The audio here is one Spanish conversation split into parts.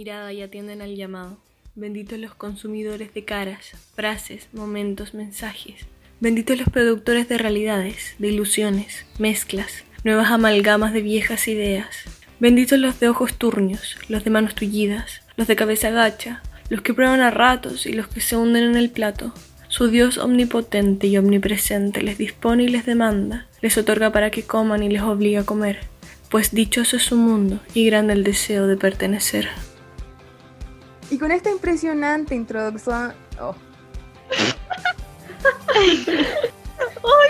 mirada y atienden al llamado. Benditos los consumidores de caras, frases, momentos, mensajes. Benditos los productores de realidades, de ilusiones, mezclas, nuevas amalgamas de viejas ideas. Benditos los de ojos turnios, los de manos tullidas, los de cabeza gacha, los que prueban a ratos y los que se hunden en el plato. Su Dios omnipotente y omnipresente les dispone y les demanda, les otorga para que coman y les obliga a comer, pues dichoso es su mundo y grande el deseo de pertenecer. Y con esta impresionante introducción... Oh. ¡Ay,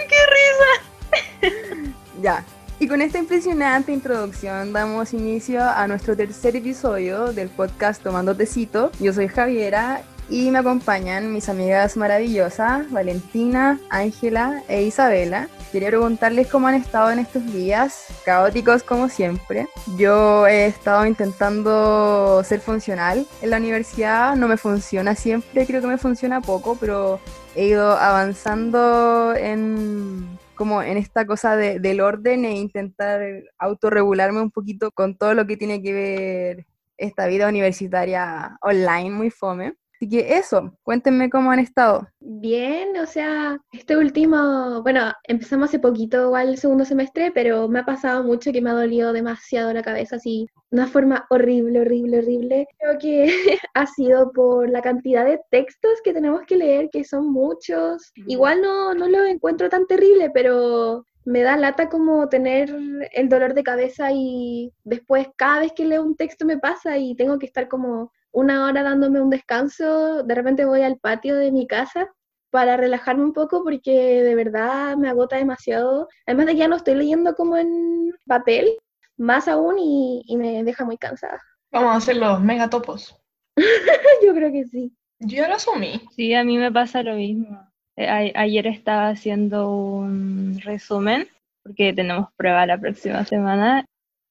qué risa! Ya. Y con esta impresionante introducción damos inicio a nuestro tercer episodio del podcast Tomando Tecito. Yo soy Javiera y me acompañan mis amigas maravillosas, Valentina, Ángela e Isabela. Quería preguntarles cómo han estado en estos días, caóticos como siempre. Yo he estado intentando ser funcional en la universidad, no me funciona siempre, creo que me funciona poco, pero he ido avanzando en como en esta cosa del orden e intentar autorregularme un poquito con todo lo que tiene que ver esta vida universitaria online muy fome. Así que eso, cuéntenme cómo han estado. Bien, o sea, este último, bueno, empezamos hace poquito igual el segundo semestre, pero me ha pasado mucho que me ha dolido demasiado la cabeza, así, de una forma horrible, horrible, horrible. Creo que ha sido por la cantidad de textos que tenemos que leer, que son muchos. Igual no, no los encuentro tan terrible, pero me da lata como tener el dolor de cabeza y después cada vez que leo un texto me pasa y tengo que estar como una hora dándome un descanso, de repente voy al patio de mi casa para relajarme un poco porque de verdad me agota demasiado. Además de que ya no estoy leyendo como en papel, más aún y, me deja muy cansada. Vamos a hacer los megatopos. Yo creo que sí. Yo lo asumí. Sí, a mí me pasa lo mismo. Eh, ayer estaba haciendo un resumen porque tenemos prueba la próxima semana.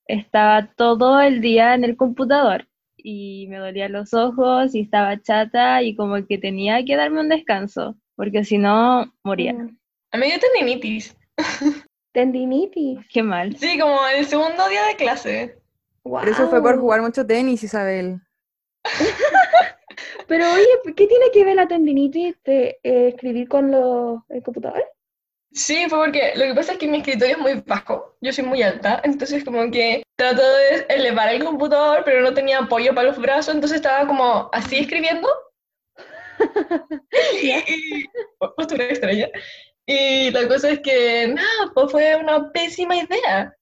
Estaba todo el día en el computador y me dolían los ojos y estaba chata y como que tenía que darme un descanso, porque si no, moría. Mm. A mí dio tendinitis. ¿Tendinitis? Qué mal. Sí, como el segundo día de clase. Pero eso fue por jugar mucho tenis, Isabel. Pero oye, ¿qué tiene que ver la tendinitis de eh, escribir con los, el computador? Sí, fue porque lo que pasa es que mi escritorio es muy bajo, yo soy muy alta, entonces como que trato de elevar el computador, pero no tenía apoyo para los brazos, entonces estaba como así escribiendo. y, postura extraña. Y la cosa es que, nada, pues fue una pésima idea.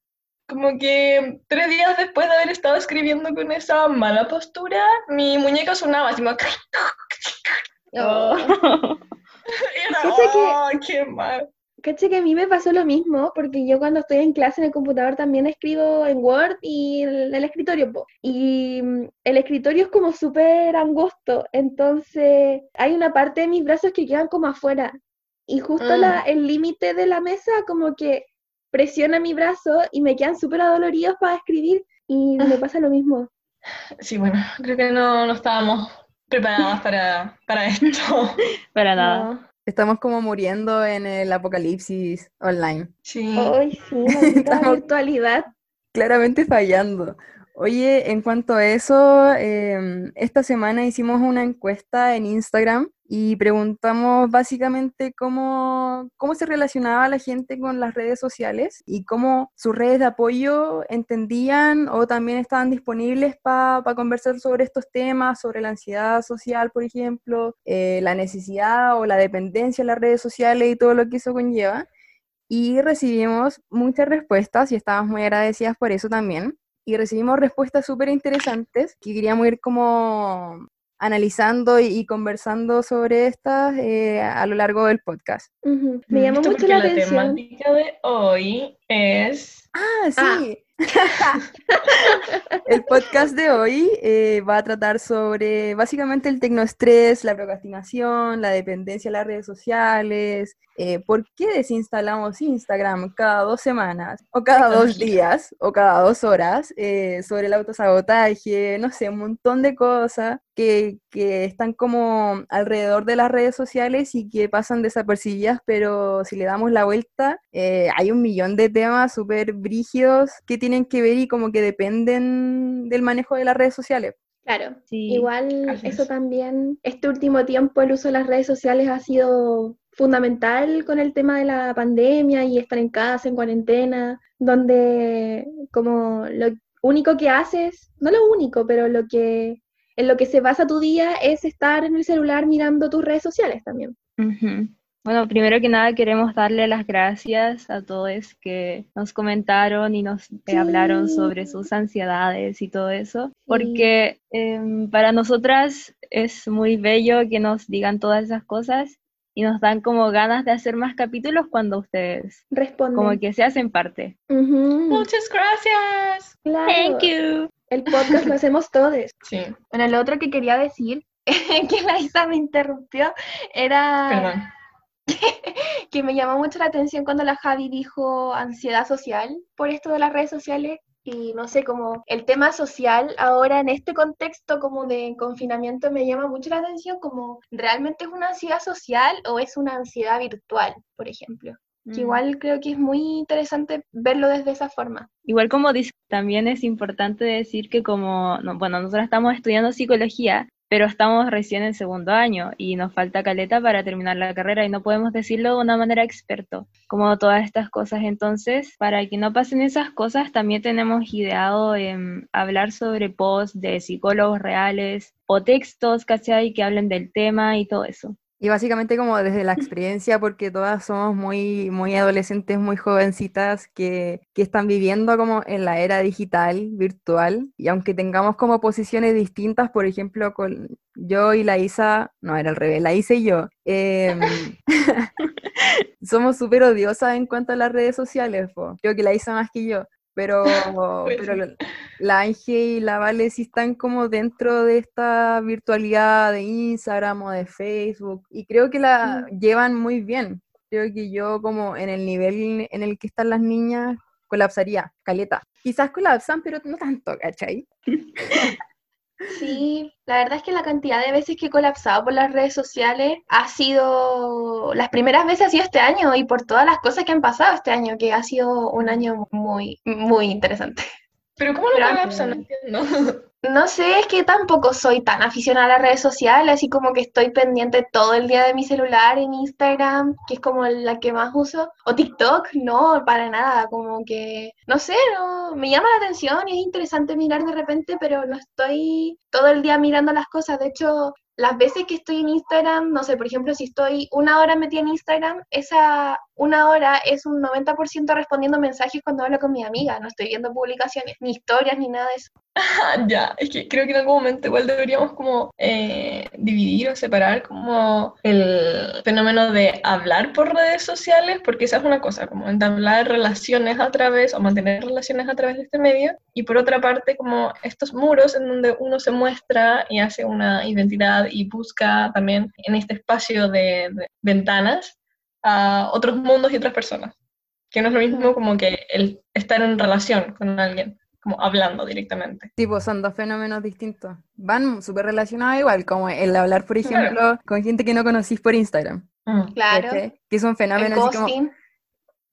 Como que tres días después de haber estado escribiendo con esa mala postura, mi muñeca sonaba así como... Oh. era, oh, qué mal. Caché que a mí me pasó lo mismo, porque yo cuando estoy en clase en el computador también escribo en Word y en el escritorio. Y mm, el escritorio es como súper angosto, entonces hay una parte de mis brazos que quedan como afuera. Y justo la, mm. el límite de la mesa como que presiona mi brazo y me quedan súper adoloridos para escribir y me ah. pasa lo mismo. Sí, bueno, creo que no, no estábamos preparadas para, para esto. para nada. Estamos como muriendo en el apocalipsis online. Sí. Ay, sí, la virtualidad. Claramente fallando. Oye, en cuanto a eso, em, esta semana hicimos una encuesta en Instagram y preguntamos básicamente cómo, cómo se relacionaba la gente con las redes sociales y cómo sus redes de apoyo entendían o también estaban disponibles para conversar sobre estos temas, sobre la ansiedad social, por ejemplo, eh, la necesidad o la dependencia de las redes sociales y todo lo que eso conlleva. Y recibimos muchas respuestas y estábamos muy agradecidas por eso también y recibimos respuestas súper interesantes que queríamos ir como analizando y, conversando sobre estas eh, a lo largo del podcast. Me llamó mucho la, la temática de hoy es... Ah, sí. el podcast de hoy eh, va a tratar sobre básicamente el tecnoestrés, la procrastinación, la dependencia de las redes sociales, eh, por qué desinstalamos Instagram cada dos semanas o cada dos días o cada dos horas, eh, sobre el autosabotaje, no sé, un montón de cosas que, que están como alrededor de las redes sociales y que pasan desapercibidas, pero si le damos la vuelta, hay un millón de temas súper brígidos que tienen que ver y como que dependen del manejo de las redes sociales. Claro, Sí, igual eso es. también, este último tiempo el uso de las redes sociales ha sido fundamental con el tema de la pandemia y estar en casa, en cuarentena, donde como lo único que haces, no lo único, pero lo que en lo que se basa tu día es estar en el celular mirando tus redes sociales también. Bueno, primero que nada queremos darle las gracias a todos que nos comentaron y nos eh, hablaron sobre sus ansiedades y todo eso, Sí. porque em, para nosotras es muy bello que nos digan todas esas cosas y nos dan como ganas de hacer más capítulos cuando ustedes Responden. como que se hacen parte. Muchas gracias. claro. Thank you. El podcast lo hacemos todos. Sí, Bueno, lo otro que quería decir, que la Isa me interrumpió, era perdón. que me llamó mucho la atención cuando la Javi dijo ansiedad social por esto de las redes sociales. Y no sé, como el tema social ahora en este contexto como de confinamiento me llama mucho la atención, como realmente es una ansiedad social o es una ansiedad virtual, por ejemplo. Que Mm. igual creo que es muy interesante verlo desde esa forma. Igual como dice, también es importante decir que como, no, bueno, nosotros estamos estudiando psicología, pero estamos recién en segundo año y nos falta caleta para terminar la carrera y no podemos decirlo de una manera experto, como todas estas cosas. Entonces, para que no pasen esas cosas, también tenemos ideado em, hablar sobre posts de psicólogos reales o textos, ¿cachai? Que hablen del tema y todo eso. Y básicamente como desde la experiencia, porque todas somos muy, muy adolescentes, muy jovencitas que, que están viviendo como en la era digital, virtual, y aunque tengamos como posiciones distintas, por ejemplo, con yo y la Isa, no era al revés, la Isa y yo, em, somos súper odiosas en cuanto a las redes sociales, po. creo que la Isa más que yo. Pero, Pues pero sí. la- Angie y la Vale sí están como dentro de esta virtualidad de Instagram o de Facebook y creo que la llevan muy bien. Creo que yo como en el nivel en el que están las niñas colapsaría, caleta. Quizás colapsan, pero no tanto, ¿cachai? Sí, la verdad es que la cantidad de veces que he colapsado por las redes sociales ha sido, las primeras veces ha sido este año y por todas las cosas que han pasado este año, que ha sido un año muy, muy interesante. Pero ¿cómo lo Pero- colapsan? No entiendo. No sé, es que tampoco soy tan aficionada a las redes sociales, así como que estoy pendiente todo el día de mi celular en Instagram, que es como la que más uso, o TikTok, no, para nada, como que, no sé, no, me llama la atención y es interesante mirar de repente, pero no estoy todo el día mirando las cosas, de hecho, las veces que estoy en Instagram, no sé, por ejemplo, si estoy una hora metida en Instagram, esa una hora es un 90% respondiendo mensajes cuando hablo con mi amiga, no estoy viendo publicaciones, ni historias, ni nada de eso. Ya, es que creo que en algún momento igual deberíamos como eh, dividir o separar como el fenómeno de hablar por redes sociales, porque esa es una cosa, como entablar relaciones a través o mantener relaciones a través de este medio, y por otra parte como estos muros en donde uno se muestra y hace una identidad y busca también en este espacio de, de ventanas a otros mundos y otras personas, que no es lo mismo como que el estar en relación con alguien como hablando directamente. Tipo, son dos fenómenos distintos. Van súper relacionados igual, como el hablar, por Claro. ejemplo, con gente que no conocís por Instagram. Claro, ¿cachai? Que es un el fenómeno así como...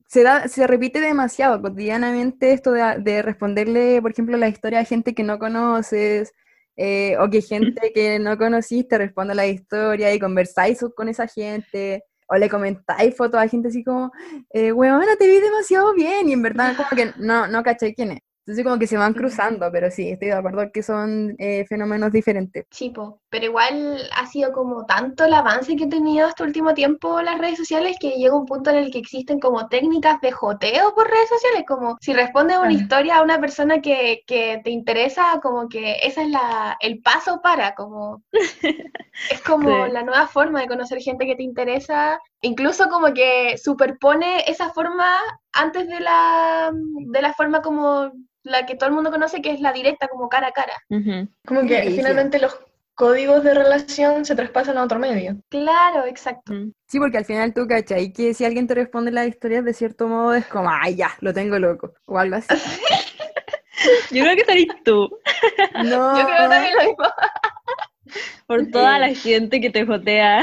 se da, se repite demasiado cotidianamente esto de, de responderle, por ejemplo, la historia a gente que no conoces, eh, o que gente que no conociste responde la historia y conversáis con esa gente, o le comentáis fotos a gente así como, eh, weona, te vi demasiado bien, y en verdad como que no, no caché quién es. Entonces como que se van cruzando, pero sí, estoy de acuerdo que son eh, fenómenos diferentes. Sí, po, pero igual ha sido como tanto el avance que he tenido este último tiempo las redes sociales que llega un punto en el que existen como técnicas de joteo por redes sociales, como si respondes una Claro. historia a una persona que, que te interesa, como que esa es la, el paso para, como es como Sí. la nueva forma de conocer gente que te interesa, incluso como que superpone esa forma antes de la, de la forma como la que todo el mundo conoce, que es la directa, como cara a cara. Como que finalmente los códigos de relación se traspasan a otro medio. Claro, exacto. Mm. Sí, porque al final tú cachai que si alguien te responde las historias de cierto modo es como, ay, ya, lo tengo loco, o algo así. Yo creo que salís tú, No, Yo creo también lo mismo. por toda la gente que te jotea.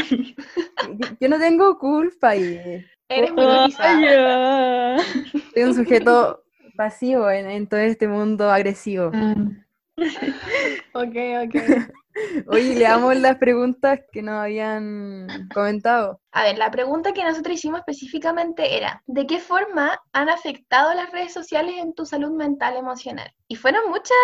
yo no tengo culpa ahí. Eres ya. Soy un sujeto pasivo en, en todo este mundo agresivo. Mm. ok, ok. Oye, le damos las preguntas que nos habían comentado. A ver, la pregunta que nosotros hicimos específicamente era, ¿de qué forma han afectado las redes sociales en tu salud mental emocional? Y fueron muchas,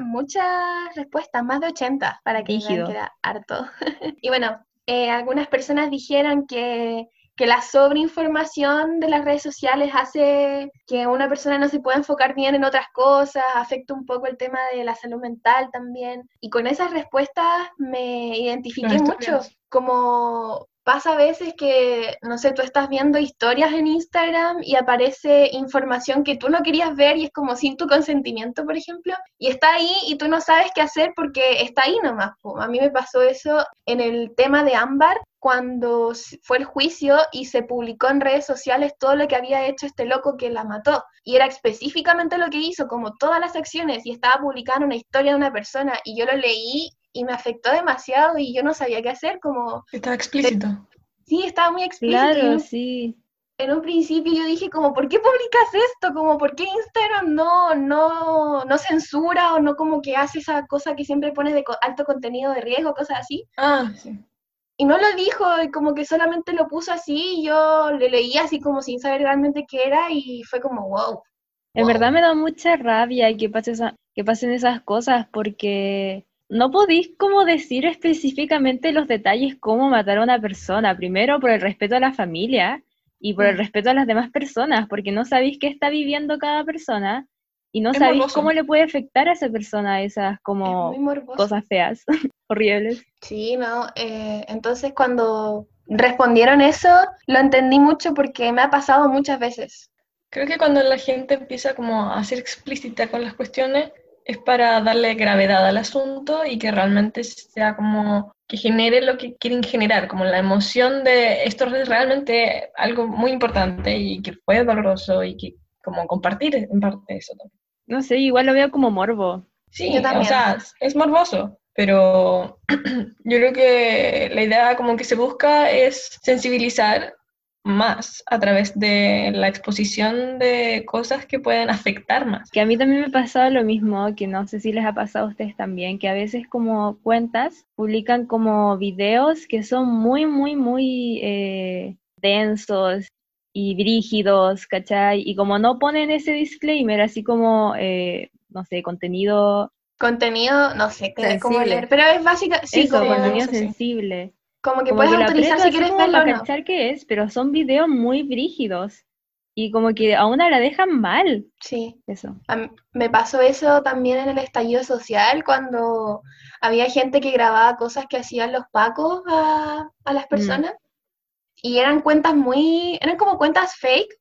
muchas respuestas, más de 80, para que vean que era harto. y bueno, eh, algunas personas dijeron que que la sobreinformación de las redes sociales hace que una persona no se pueda enfocar bien en otras cosas, afecta un poco el tema de la salud mental también. Y con esas respuestas me identifiqué mucho, como pasa a veces que, no sé, tú estás viendo historias en Instagram y aparece información que tú no querías ver y es como sin tu consentimiento, por ejemplo, y está ahí y tú no sabes qué hacer porque está ahí nomás. A mí me pasó eso en el tema de Ámbar, cuando fue el juicio y se publicó en redes sociales todo lo que había hecho este loco que la mató. Y era específicamente lo que hizo, como todas las acciones, y estaba publicando una historia de una persona, y yo lo leí y me afectó demasiado y yo no sabía qué hacer, como... Estaba explícito. Sí, estaba muy explícito. Claro, sí. En un principio yo dije como, ¿por qué publicas esto? Como, ¿por qué Instagram no, no, no censura o no como que hace esa cosa que siempre pone de alto contenido de riesgo, cosas así? Ah, sí y no lo dijo, como que solamente lo puso así y yo le leía así como sin saber realmente qué era y fue como wow. En verdad me da mucha rabia que, pase que pasen esas cosas porque no podéis como decir específicamente los detalles cómo matar a una persona, primero por el respeto a la familia y por el mm. respeto a las demás personas, porque no sabéis qué está viviendo cada persona y no sabéis cómo le puede afectar a esa persona esas como cosas feas. horribles. Sí, no, eh, entonces cuando respondieron eso, lo entendí mucho porque me ha pasado muchas veces. Creo que cuando la gente empieza como a ser explícita con las cuestiones, es para darle gravedad al asunto y que realmente sea como que genere lo que quieren generar, como la emoción de esto es realmente algo muy importante y que fue doloroso y que como compartir en parte eso también. No sé, igual lo veo como morbo. Sí, o sea, es morboso, pero yo creo que la idea como que se busca es sensibilizar más a través de la exposición de cosas que pueden afectar más. Que a mí también me ha pasado lo mismo, que no sé si les ha pasado a ustedes también, que a veces como cuentas publican como videos que son muy, muy, muy eh, densos y brígidos, ¿cachai? Y como no ponen ese disclaimer, así como, eh, no sé, contenido contenido, no sé cómo leer, pero es básicamente, sí, como contenido sensible. Como que puedes autorizar si quieres verlo o no. qué es, pero son videos muy brígidos y como que a una la dejan mal. Sí. Eso. me pasó eso también en el estallido social cuando había gente que grababa cosas que hacían los pacos a, a las mm. Y eran cuentas muy, eran como cuentas fake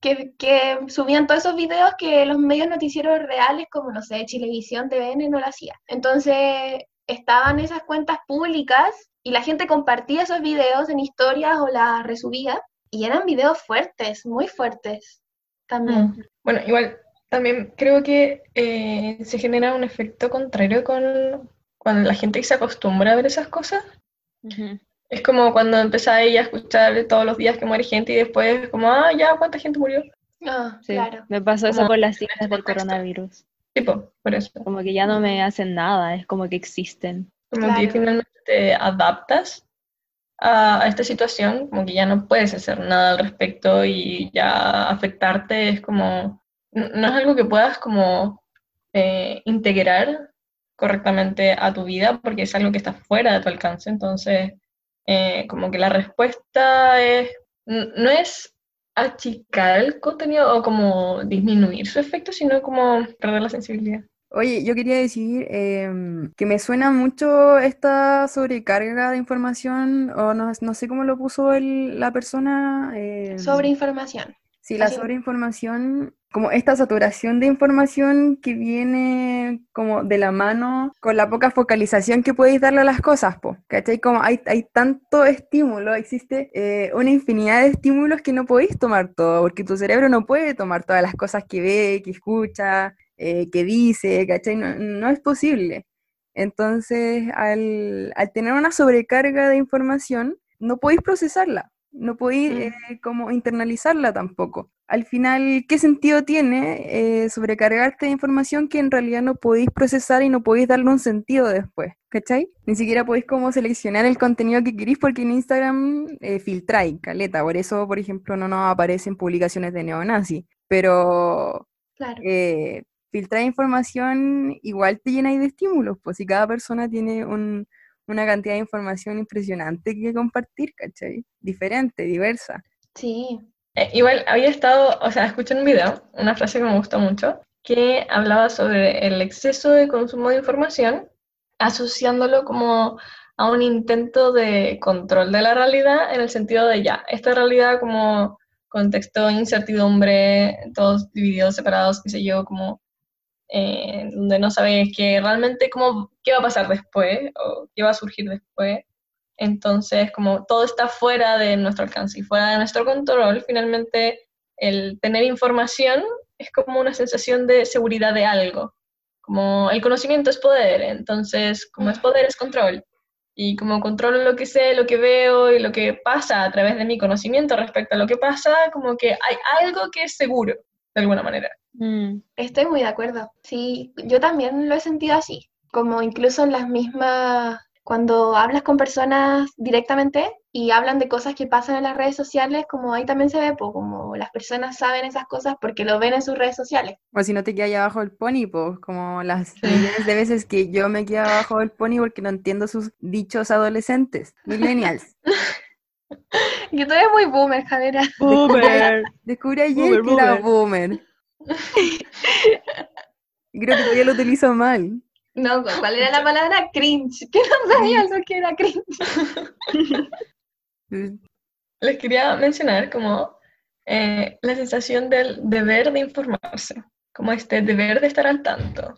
que, subían todos esos videos que los medios noticieros reales, como no sé, Chilevisión, TVN, no lo hacía. Entonces, estaban esas cuentas públicas y la gente compartía esos videos en historias o las resubía. Y eran videos fuertes, muy fuertes también. Mm. Bueno, igual también creo que eh, se genera un efecto contrario con cuando la gente se acostumbra a ver esas cosas. Es como cuando empezáis a escuchar todos los días que muere gente y después como, ah, ya, ¿cuánta gente murió? Ah, claro. Me pasó eso con las cifras del coronavirus. Tipo, por eso. Como que ya no me hacen nada, es como que existen. Como que finalmente te adaptas a, esta situación, como que ya no puedes hacer nada al respecto y ya afectarte es como, no es algo que puedas como eh, integrar correctamente a tu vida porque es algo que está fuera de tu alcance, entonces eh, como que la respuesta es, no es achicar el contenido o como disminuir su efecto, sino como perder la sensibilidad. Oye, yo quería decir em, que me suena mucho esta sobrecarga de información, o no, no sé cómo lo puso el, la persona. Eh, Sobreinformación. Sí, la sobreinformación, como esta saturación de información que viene como de la mano con la poca focalización que podéis darle a las cosas, po, ¿cachai? Como hay, tanto estímulo, existe eh, una infinidad de estímulos que no podéis tomar todo, porque tu cerebro no puede tomar todas las cosas que ve, que escucha, eh, que dice, ¿cachai? No, no es posible. Entonces, al, al tener una sobrecarga de información, no podéis procesarla no podéis Mm. eh, como internalizarla tampoco. Al final, ¿qué sentido tiene eh, sobrecargarte de información que en realidad no podéis procesar y no podéis darle un sentido después? ¿Cachai? Ni siquiera podéis como seleccionar el contenido que queréis porque en Instagram eh, filtráis, caleta. Por eso, por ejemplo, no nos aparecen publicaciones de neonazi. Pero Claro. eh, filtrar información igual te llena de estímulos, pues si cada persona tiene un- una cantidad de información impresionante que compartir, ¿cachai? Diferente, diversa. Sí. Eh, igual había estado, o sea, escuché un video, una frase que me gustó mucho, que hablaba sobre el exceso de consumo de información, asociándolo como a un intento de control de la realidad, en el sentido de ya, esta realidad como contexto incertidumbre, todos divididos, separados, qué sé yo, como eh, donde no sabes que realmente cómo, qué va a pasar después o qué va a surgir después. Entonces, como todo está fuera de nuestro alcance y fuera de nuestro control, finalmente el tener información es como una sensación de seguridad de algo. Como el conocimiento es poder, entonces como es poder es control. Y como controlo lo que sé, lo que veo y lo que pasa a través de mi conocimiento respecto a lo que pasa, como que hay algo que es seguro, de alguna manera. Mm, Estoy muy de acuerdo. Sí, yo también lo he sentido así. Como incluso en las mismas, cuando hablas con personas directamente y hablan de cosas que pasan en las redes sociales, como ahí también se ve, pues, como las personas saben esas cosas porque lo ven en sus redes sociales. O si no te quedas abajo del pony, pues como las millones de veces que yo me quedo abajo del pony porque no entiendo sus dichos adolescentes, millennials. Que tú eres muy boomer, Javera. Boomer. Descubrí ayer Boomer, que era boomer. boomer. Creo que todavía lo utilizo mal. No, ¿cu- ¿cuál era la palabra? Cringe. Que no sabía lo que era cringe. Les quería mencionar como eh, la sensación del deber de informarse, como este deber de estar al tanto,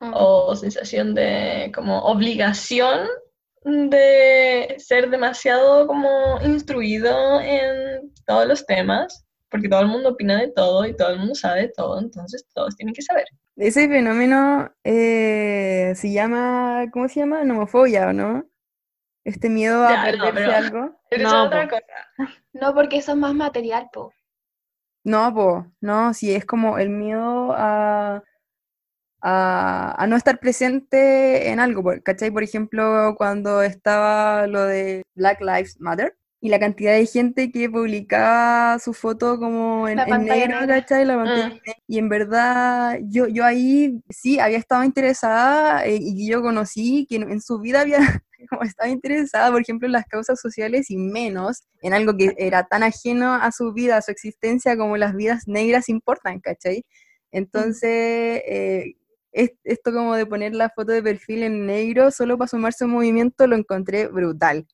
o sensación de como obligación de ser demasiado como instruido en todos los temas, porque todo el mundo opina de todo y todo el mundo sabe de todo, entonces todos tienen que saber. Ese fenómeno eh, se llama, ¿cómo se llama? Nomofobia, ¿o no? Este miedo a Ya, no, perderse pero- algo. Pero No, eso es otra po. cosa. No, porque eso es más material, po. No, po, no, sí, es como el miedo a, a, a no estar presente en algo, ¿cachai? Por ejemplo, cuando estaba lo de Black Lives Matter y la cantidad de gente que publicaba su foto como en, en negro. ¿cachai? La pantalla Mm. negra. Y en verdad, yo, yo ahí sí había estado interesada eh, y yo conocí que en, en su vida había como estaba interesada, por ejemplo, en las causas sociales y menos en algo que era tan ajeno a su vida, a su existencia, como las vidas negras importan, ¿cachai? Entonces, eh, esto como de poner la foto de perfil en negro solo para sumarse a un movimiento lo encontré brutal.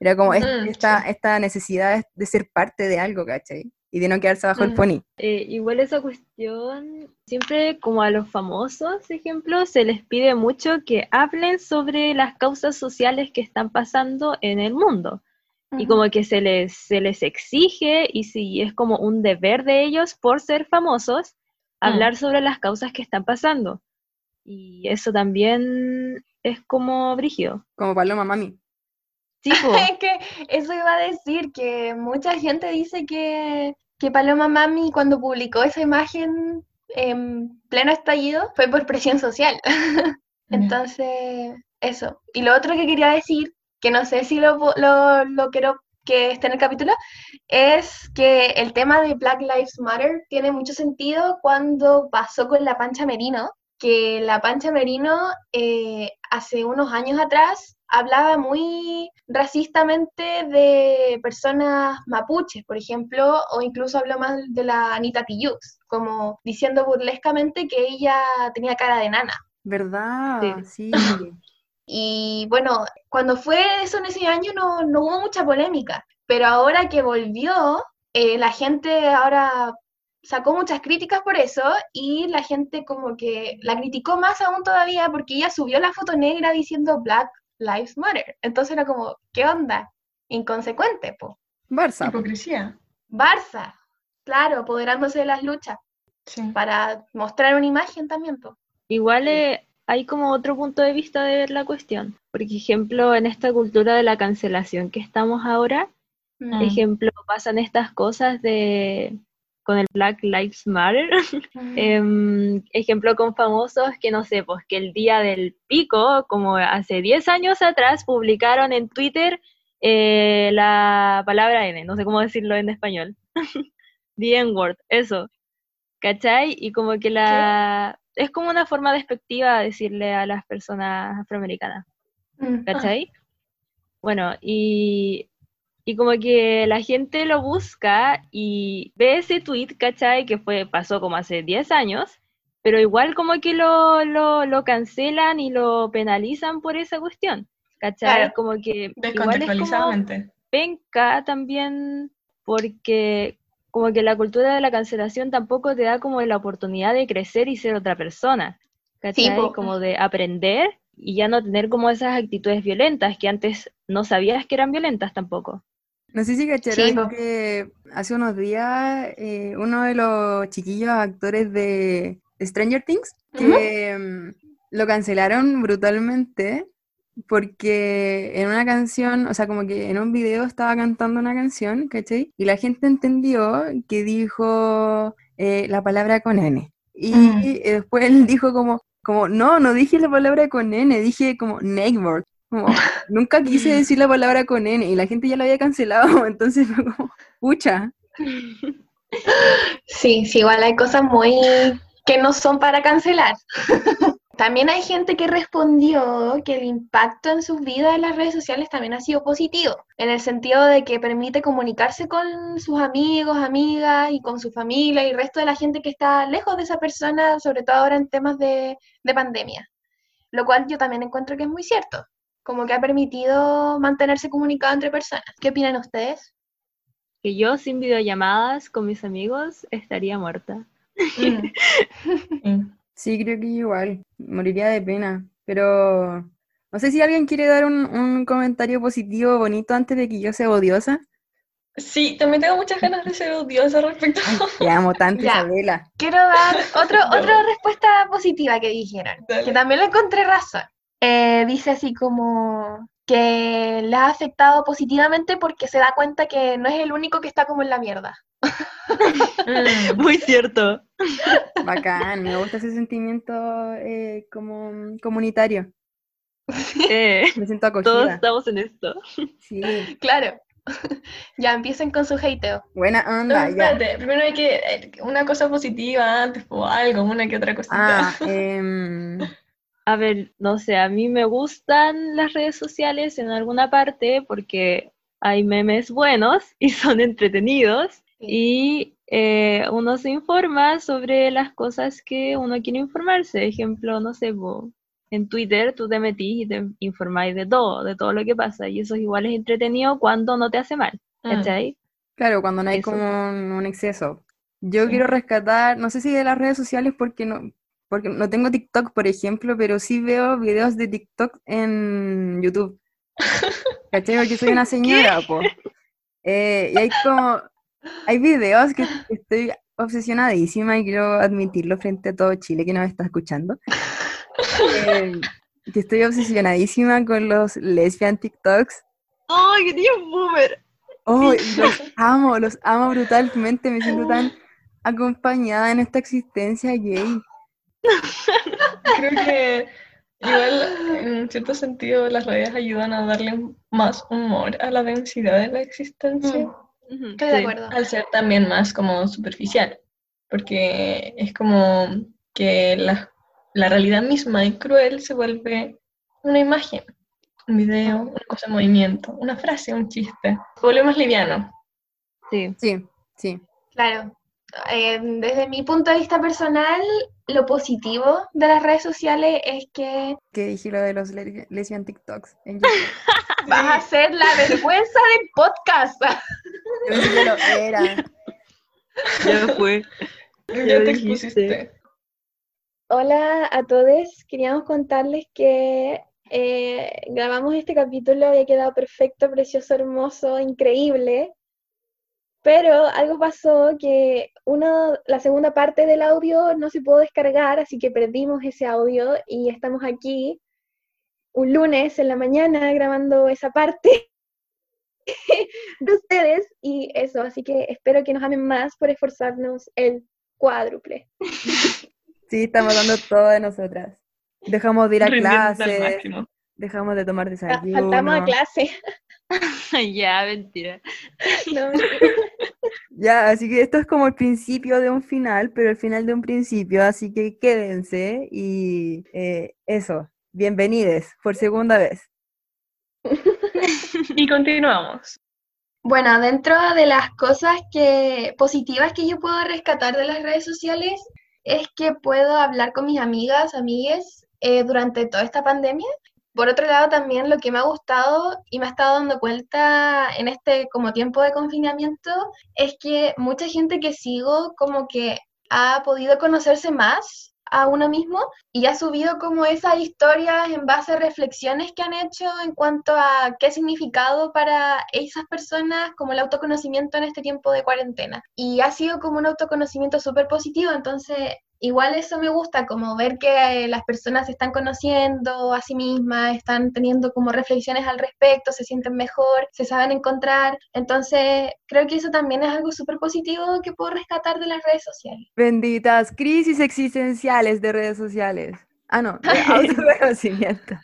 Era como Mm, esta, sí. esta necesidad de ser parte de algo, ¿cachai? Y de no quedarse bajo el Mm. pony. Eh, igual esa cuestión, siempre como a los famosos, ejemplo, se les pide mucho que hablen sobre las causas sociales que están pasando en el mundo. Y como que se les, se les exige, y si es como un deber de ellos por ser famosos, hablar sobre las causas que están pasando. Y eso también es como brígido. Como Paloma Mami. Sí. Es que eso iba a decir, que mucha gente dice que, que Paloma Mami cuando publicó esa imagen en pleno estallido fue por presión social. Entonces, eso. Y lo otro que quería decir, que no sé si lo, lo, lo quiero que esté en el capítulo, es que el tema de Black Lives Matter tiene mucho sentido cuando pasó con la Pancha Merino, que la Pancha Merino eh, hace unos años atrás hablaba muy racistamente de personas mapuches, por ejemplo, o incluso habló más de la Anita Tijoux, como diciendo burlescamente que ella tenía cara de nana. ¿Verdad? Sí. Y bueno, cuando fue eso en ese año no, no hubo mucha polémica, pero ahora que volvió, eh, la gente ahora sacó muchas críticas por eso y la gente como que la criticó más aún todavía porque ella subió la foto negra diciendo Black Lives Matter. Entonces era como, ¿qué onda? Inconsecuente, po. Barça. po. Hipocresía. Barça, claro, apoderándose de las luchas Sí. para mostrar una imagen también, po. Igual eh, hay como otro punto de vista de ver la cuestión. Por ejemplo, en esta cultura de la cancelación que estamos ahora, Mm. Ejemplo, pasan estas cosas de con el Black Lives Matter. Em, ejemplo con famosos que no sé, pues que el día del pico, como hace 10 años atrás, publicaron en Twitter eh, la palabra N, no sé cómo decirlo en español. The N-word, eso. ¿Cachai? Y como que la... Es como una forma despectiva de decirle a las personas afroamericanas. Mm. ¿cachai? Bueno, y, y como que la gente lo busca y ve ese tweet, ¿cachai? Que fue, pasó como hace 10 años, pero igual como que lo, lo, lo cancelan y lo penalizan por esa cuestión, ¿cachai? Claro. Como que igual es como Descontextualizadamente. penca también porque como que la cultura de la cancelación tampoco te da como la oportunidad de crecer y ser otra persona, ¿cachai? Como de aprender y ya no tener como esas actitudes violentas que antes no sabías que eran violentas tampoco. No sé si cacharon Sí, que hace unos días eh, uno de los chiquillos actores de Stranger Things que mm, lo cancelaron brutalmente porque en una canción, o sea, como que en un video estaba cantando una canción, ¿cachai? Y la gente entendió que dijo eh, la palabra con N. Y Mm. eh, después él dijo como, como, no, no dije la palabra con N, dije como neighbor. Como, nunca quise decir la palabra con N y la gente ya lo había cancelado, entonces fue como, pucha. Sí, sí, igual hay cosas muy que no son para cancelar. También hay gente que respondió que el impacto en sus vidas en las redes sociales también ha sido positivo, en el sentido de que permite comunicarse con sus amigos, amigas y con su familia y el resto de la gente que está lejos de esa persona, sobre todo ahora en temas de, de pandemia. Lo cual yo también encuentro que es muy cierto, como que ha permitido mantenerse comunicado entre personas. ¿Qué opinan ustedes? Que yo sin videollamadas con mis amigos estaría muerta. Mm. Sí. Sí, creo que igual, moriría de pena, pero no sé si alguien quiere dar un, un comentario positivo, bonito, antes de que yo sea odiosa. Sí, también tengo muchas ganas de ser odiosa respecto Ay, te amo tanto, Ya. Isabela. Quiero dar otro, otra respuesta positiva que dijeron, Dale. que también lo encontré razón. Eh, dice así como que le ha afectado positivamente porque se da cuenta que no es el único que está como en la mierda. Mm. Muy cierto. Bacán, me gusta ese sentimiento eh, como comunitario. Eh, Me siento todos acogida. estamos en esto. Sí, Claro. ya empiecen con su hateo. buena No, onda, ya. espérate, primero hay que eh, una cosa positiva antes o algo, una que otra cosita. Ah, em, A ver, no sé, a mí me gustan las redes sociales en alguna parte porque hay memes buenos y son entretenidos y eh, uno se informa sobre las cosas que uno quiere informarse. Ejemplo, no sé, po, en Twitter tú te metís y te informáis de todo, de todo lo que pasa y eso igual es entretenido cuando no te hace mal, Mm. ¿cachai? claro, cuando no hay Eso. como un, un exceso. Yo Sí. quiero rescatar, no sé si de las redes sociales porque no, porque no tengo TikTok, por ejemplo, pero sí veo videos de TikTok en YouTube. ¿Cachai? Porque soy una señora, po. Eh, y hay como, hay videos que estoy obsesionadísima y quiero admitirlo frente a todo Chile que nos está escuchando. Eh, que estoy obsesionadísima con los lesbian TikToks. ¡Ay, qué tío boomer! Oh, los amo, los amo brutalmente, me siento tan acompañada en esta existencia gay. Creo que igual en cierto sentido las redes ayudan a darle más humor a la densidad de la existencia, Ujú, Estoy de sí. acuerdo. al ser también más como superficial, porque es como que la, la realidad misma y cruel se vuelve una imagen, un video, una cosa en movimiento, una frase, un chiste, se vuelve más liviano. Sí. Sí, sí. Claro. Eh, desde mi punto de vista personal, lo positivo de las redes sociales es que Que dije lo de los le- lesbian TikToks en YouTube. vas a ser la vergüenza del podcast. Yo que lo era. Ya fue. Ya te dijiste. expusiste. Hola a todos, queríamos contarles que eh, grabamos este capítulo, había quedado perfecto, precioso, hermoso, increíble, pero algo pasó que uno, la segunda parte del audio no se pudo descargar, así que perdimos ese audio y estamos aquí un lunes en la mañana grabando esa parte. de ustedes y eso, así que espero que nos amen más por esforzarnos el cuádruple. Sí, estamos dando todo de nosotras. Dejamos de ir a clases, dejamos de tomar desayuno. Faltamos a clase. ya, mentira. No, Ya, así que esto es como el principio de un final, pero el final de un principio, así que quédense y eh, eso, bienvenides por segunda vez. Y continuamos. Bueno, dentro de las cosas que positivas que yo puedo rescatar de las redes sociales es que puedo hablar con mis amigas, amigues eh, durante toda esta pandemia. Por otro lado, también lo que me ha gustado y me ha estado dando cuenta en este como tiempo de confinamiento es que mucha gente que sigo como que ha podido conocerse más a uno mismo y ha subido como esas historias en base a reflexiones que han hecho en cuanto a qué significado para esas personas como el autoconocimiento en este tiempo de cuarentena. Y ha sido como un autoconocimiento súper positivo, entonces igual eso me gusta, como ver que eh, las personas se están conociendo a sí mismas, están teniendo como reflexiones al respecto, se sienten mejor, se saben encontrar. Entonces creo que eso también es algo súper positivo que puedo rescatar de las redes sociales. Benditas crisis existenciales de redes sociales. Ah, no, de autoconocimiento.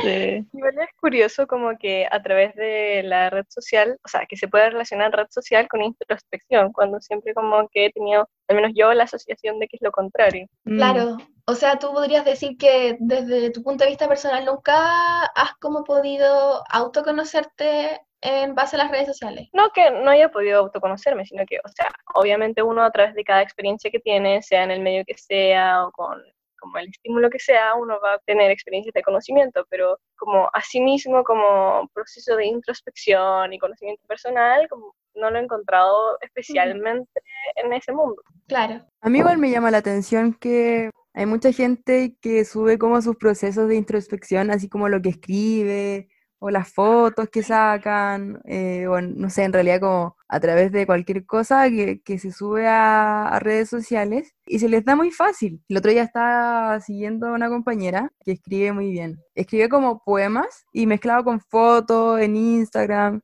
Sí. Igual es curioso como que a través de la red social, o sea, que se puede relacionar red social con introspección, cuando siempre como que he tenido, al menos yo, la asociación de que es lo contrario. Mm. Claro, o sea, tú podrías decir que desde tu punto de vista personal nunca has como podido autoconocerte en base a las redes sociales. No que no haya podido autoconocerme, sino que, o sea, obviamente uno a través de cada experiencia que tiene, sea en el medio que sea o con como el estímulo que sea, uno va a tener experiencias de conocimiento, pero como asimismo, como proceso de introspección y conocimiento personal, como no lo he encontrado especialmente en ese mundo. Claro, A mí igual me llama la atención que hay mucha gente que sube como sus procesos de introspección, así como lo que escribe o las fotos que sacan, eh, o no sé, en realidad como a través de cualquier cosa que, que se sube a, a redes sociales y se les da muy fácil. El otro día estaba siguiendo a una compañera que escribe muy bien. Escribe como poemas y mezclado con fotos en Instagram.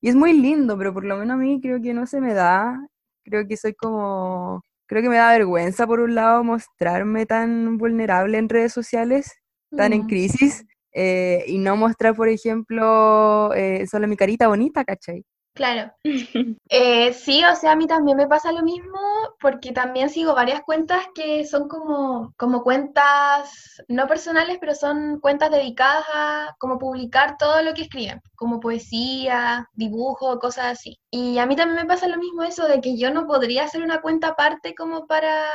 Y es muy lindo, pero por lo menos a mí creo que no se me da. Creo que soy como Creo que me da vergüenza, por un lado, mostrarme tan vulnerable en redes sociales, tan en Mm. crisis, eh, y no mostrar, por ejemplo, eh, solo mi carita bonita, ¿cachai? claro. Eh, sí, o sea, a mí también me pasa lo mismo porque también sigo varias cuentas que son como, como cuentas no personales, pero son cuentas dedicadas a como publicar todo lo que escriben, como poesía, dibujo, cosas así. Y a mí también me pasa lo mismo eso de que yo no podría hacer una cuenta aparte como para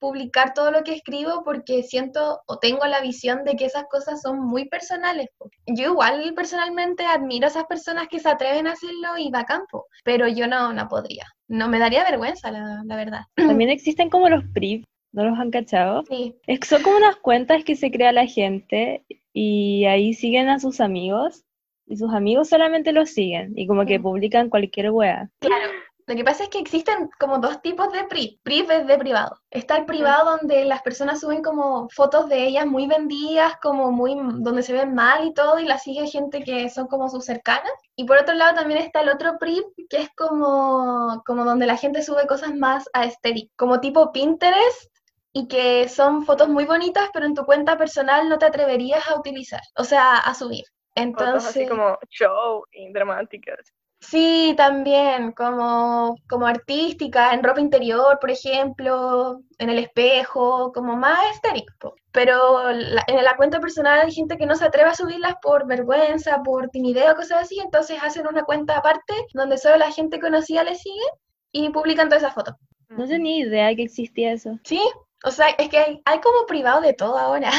publicar todo lo que escribo porque siento o tengo la visión de que esas cosas son muy personales. Yo igual personalmente admiro a esas personas que se atreven a hacerlo y va a campo, pero yo no, no podría. No me daría vergüenza, la, la verdad. También existen como los PRIV, ¿no los han cachado? Sí, Es que son como unas cuentas que se crea la gente y ahí siguen a sus amigos y sus amigos solamente los siguen y como que publican cualquier wea. claro. Lo que pasa es que existen como dos tipos de PRI. PRI es de privado. Está el privado donde las personas suben como fotos de ellas muy vendidas, como muy donde se ven mal y todo, y las sigue gente que son como sus cercanas. Y por otro lado también está el otro PRI, que es como, como donde la gente sube cosas más aesthetic, como tipo Pinterest, y que son fotos muy bonitas, pero en tu cuenta personal no te atreverías a utilizar, o sea, a subir. Fotos así Entonces, como show y dramáticas. Sí, también, como, como artística, en ropa interior, por ejemplo, en el espejo, como más estéril. po. Pero la- en la cuenta personal hay gente que no se atreve a subirlas por vergüenza, por timidez o cosas así, entonces hacen una cuenta aparte donde solo la gente conocida le sigue y publican todas esas fotos. No tenía idea que existía eso. Sí, o sea, es que hay, hay como privado de todo ahora.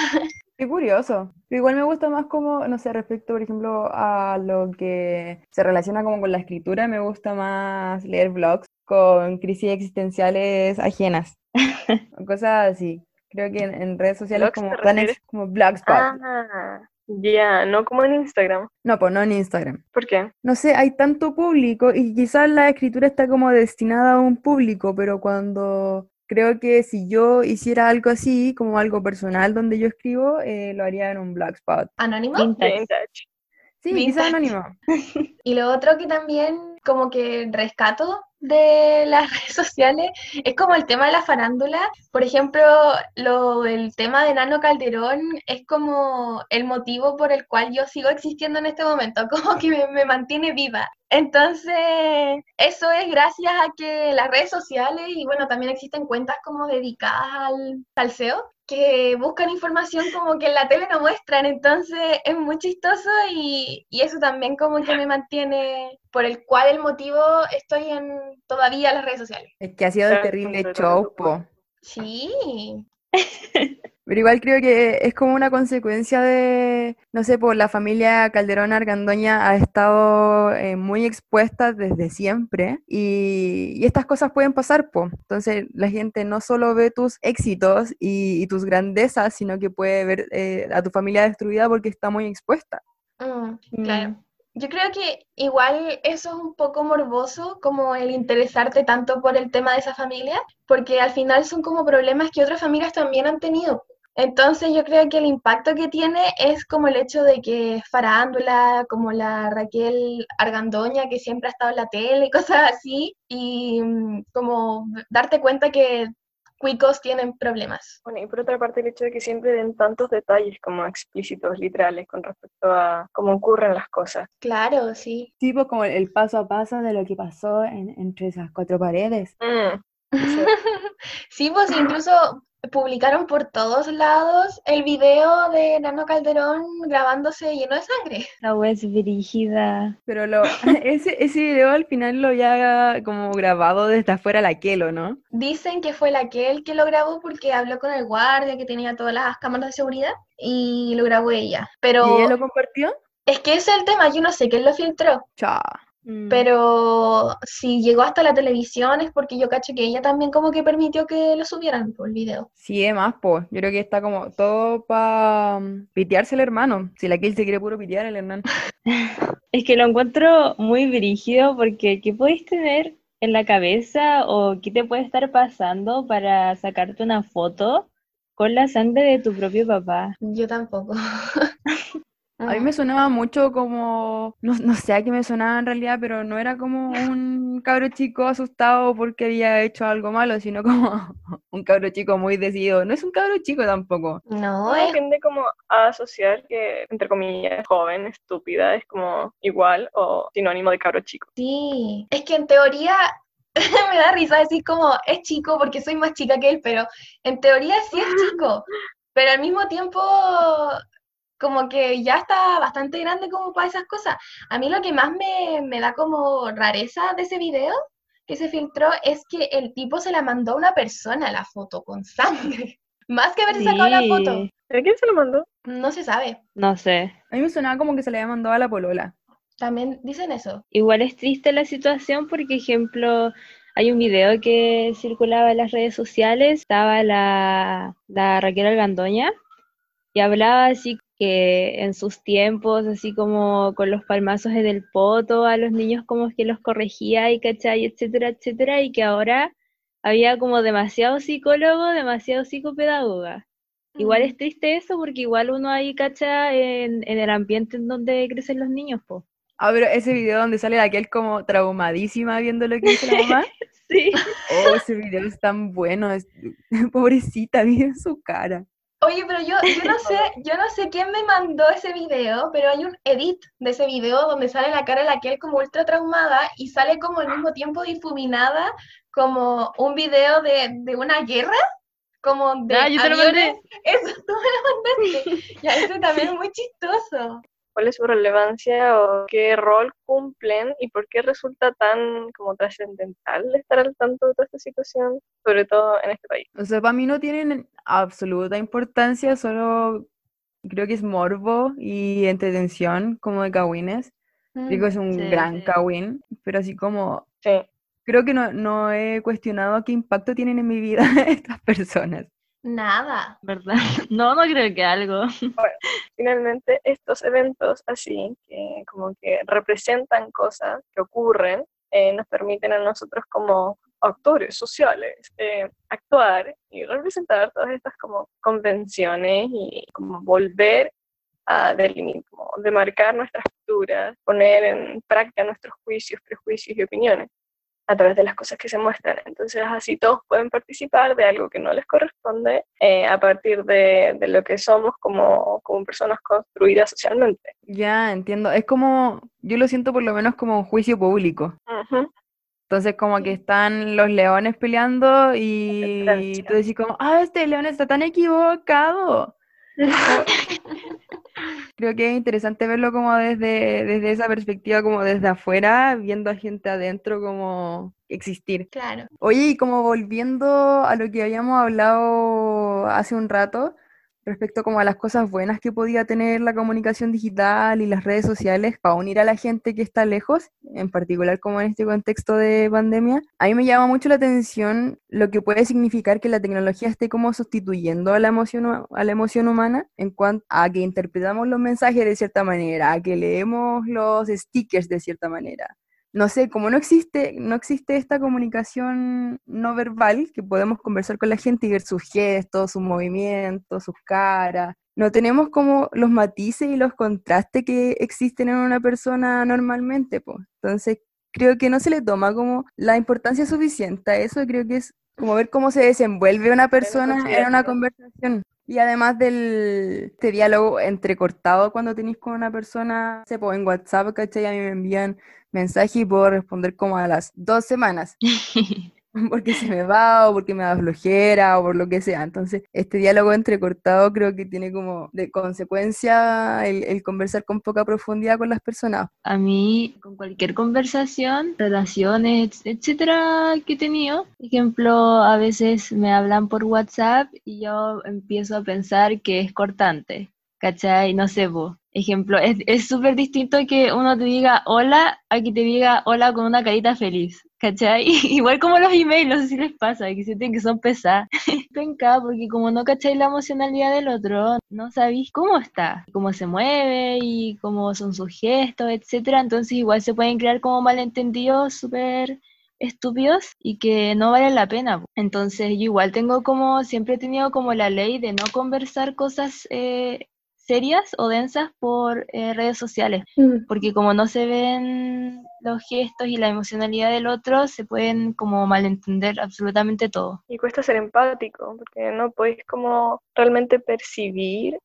Qué curioso. Pero igual me gusta más como, no sé, respecto, por ejemplo, a lo que se relaciona como con la escritura, me gusta más leer blogs con crisis existenciales ajenas. cosas así. Creo que en, en redes sociales ¿Blogs como, tan ex- refieres? como blogspot. Ah, ya, no como en Instagram. No, pues no en Instagram. ¿Por qué? No sé, hay tanto público y quizás la escritura está como destinada a un público, pero cuando creo que si yo hiciera algo así, como algo personal donde yo escribo, eh, lo haría en un blogspot. ¿Anónimo? Vintage. Vintage. Sí, quizás anónimo. Y lo otro que también como que rescato de las redes sociales es como el tema de la farándula. Por ejemplo, lo del tema de Nano Calderón es como el motivo por el cual yo sigo existiendo en este momento, como que me, me mantiene viva. Entonces, eso es gracias a que las redes sociales y bueno, también existen cuentas como dedicadas al salseo que buscan información como que en la tele no muestran, entonces es muy chistoso y, y eso también como que me mantiene, por el cual el motivo estoy en todavía las redes sociales. Es que ha sido el terrible show, po. Sí, Pero igual creo que es como una consecuencia de, no sé, por la familia Calderón Argandoña ha estado eh, muy expuesta desde siempre y, y estas cosas pueden pasar, po. Entonces la gente no solo ve tus éxitos y, y tus grandezas, sino que puede ver eh, a tu familia destruida porque está muy expuesta. Mm, claro. Yo creo que igual eso es un poco morboso, como el interesarte tanto por el tema de esa familia, porque al final son como problemas que otras familias también han tenido. Entonces yo creo que el impacto que tiene es como el hecho de que farándula, como la Raquel Argandoña, que siempre ha estado en la tele y cosas así, y mm, como darte cuenta que cuicos tienen problemas. Bueno, y por otra parte el hecho de que siempre den tantos detalles como explícitos, literales, con respecto a cómo ocurren las cosas. Claro, sí. Tipo como el paso a paso de lo que pasó en- entre esas cuatro paredes. Mm, Sí, pues incluso publicaron por todos lados el video de Nano Calderón grabándose lleno de sangre. La web es brígida. Pero lo, ese, ese video al final lo había como grabado desde afuera la Kelo, ¿no? Dicen que fue la que él que lo grabó porque habló con el guardia que tenía todas las cámaras de seguridad y lo grabó ella. ¿Y Pero ella lo compartió? es que ese es el tema, yo no sé quién lo filtró, Chao. Mm. pero si llegó hasta la televisión es porque yo cacho que ella también como que permitió que lo subieran por el video. Sí, es más, po. Yo creo que está como todo para pitearse el hermano. Si la Kill se quiere puro pitear el hermano. Es que lo encuentro muy brígido porque ¿qué podéis tener en la cabeza o qué te puede estar pasando para sacarte una foto con la sangre de tu propio papá? Yo tampoco. A mí me sonaba mucho como, no, no sé a qué me sonaba en realidad, pero no era como un cabro chico asustado porque había hecho algo malo, sino como un cabro chico muy decidido. No es un cabro chico tampoco. No, es tiende como a asociar que, entre comillas, joven, estúpida, es como igual o sinónimo de cabro chico. Sí, es que en teoría me da risa decir como es chico porque soy más chica que él, pero en teoría sí es chico, pero al mismo tiempo como que ya está bastante grande como para esas cosas. A mí lo que más me, me da como rareza de ese video que se filtró es que el tipo se la mandó a una persona la foto con sangre, más que haberse sacado la foto, Sí, ¿A quién se lo mandó? no se sabe. no sé. A mí me sonaba como que se le había mandado a la polola. También dicen eso. Igual es triste la situación porque, ejemplo, hay un video que circulaba en las redes sociales, estaba la, la Raquel Argandoña y hablaba así que en sus tiempos, así como con los palmazos en el poto, a los niños como que los corregía y cachai, etcétera, etcétera, y que ahora había como demasiado psicólogo, demasiado psicopedagoga. Igual es triste eso porque igual uno ahí cacha en, en el ambiente en donde crecen los niños, po. Ah, pero ese video donde sale aquel como traumadísima viendo lo que hizo la mamá. Sí. Oh, ese video es tan bueno. es- Pobrecita, miren su cara. Oye, pero yo, yo no sé, yo no sé quién me mandó ese video, pero hay un edit de ese video donde sale la cara de la Kel como ultra traumada y sale como al mismo tiempo difuminada como un video de, de una guerra, como de yo te lo aviones. mandé. Eso, tú me lo mandaste. Ya, eso también es muy chistoso. ¿Cuál es su relevancia o qué rol cumplen y por qué resulta tan como trascendental estar al tanto de toda esta situación, sobre todo en este país? O sea, para mí no tienen absoluta importancia, solo creo que es morbo y entretención como de Kawines. Rico es un Sí, gran sí. Pero así como Sí, creo que no, no he cuestionado qué impacto tienen en mi vida estas personas. Nada. ¿Verdad? No, no creo que algo. finalmente estos eventos así, que como que representan cosas que ocurren, eh, nos permiten a nosotros como actores sociales eh, actuar y representar todas estas como convenciones y como volver a delimitar, como demarcar nuestras posturas, poner en práctica nuestros juicios, prejuicios y opiniones a través de las cosas que se muestran. Entonces así todos pueden participar de algo que no les corresponde eh, a partir de, de, lo que somos como, como personas construidas socialmente. Ya, entiendo. Es como, yo lo siento por lo menos como un juicio público. Entonces como que están los leones peleando y tú decís como, ah, este león está tan equivocado. Creo que es interesante verlo como desde, desde esa perspectiva, como desde afuera, viendo a gente adentro como existir. Claro. Oye, y como volviendo a lo que habíamos hablado hace un rato, respecto como a las cosas buenas que podía tener la comunicación digital y las redes sociales para unir a la gente que está lejos, en particular como en este contexto de pandemia, a mí me llama mucho la atención lo que puede significar que la tecnología esté como sustituyendo a la emoción, a la emoción humana en cuanto a que interpretamos los mensajes de cierta manera, a que leemos los stickers de cierta manera, no sé, como no existe, no existe esta comunicación no verbal, que podemos conversar con la gente y ver sus gestos, sus movimientos, sus caras, no tenemos como los matices y los contrastes que existen en una persona normalmente, pues. Entonces, creo que no se le toma como la importancia suficiente a eso, creo que es como ver cómo se desenvuelve una persona en una conversación. Y además del este diálogo entrecortado cuando tenéis con una persona, se en WhatsApp, ¿cachai? A mí me envían mensaje y puedo responder como a las dos semanas. porque se me va o porque me da flojera o por lo que sea. Entonces, este diálogo entrecortado creo que tiene como de consecuencia el, conversar con poca profundidad con las personas. A mí, con cualquier conversación, relaciones, etcétera, que he tenido, ejemplo, a veces me hablan por WhatsApp y yo empiezo a pensar que es cortante. ¿Cachai? No sé, vos. Ejemplo, es súper distinto que uno te diga hola a que te diga hola con una carita feliz. ¿Cachai? Igual como los emails, no sé si les pasa, que sienten que son pesadas. Penca, porque como no cacháis la emocionalidad del otro, no sabéis cómo está, cómo se mueve y cómo son sus gestos, etcétera. Entonces igual se pueden crear como malentendidos súper estúpidos y que no valen la pena. Entonces yo igual tengo como, siempre he tenido como la ley de no conversar cosas eh, serias o densas por eh, redes sociales, mm. porque como no se ven los gestos y la emocionalidad del otro, se pueden como malentender absolutamente todo. Y cuesta ser empático, porque no podéis como realmente percibir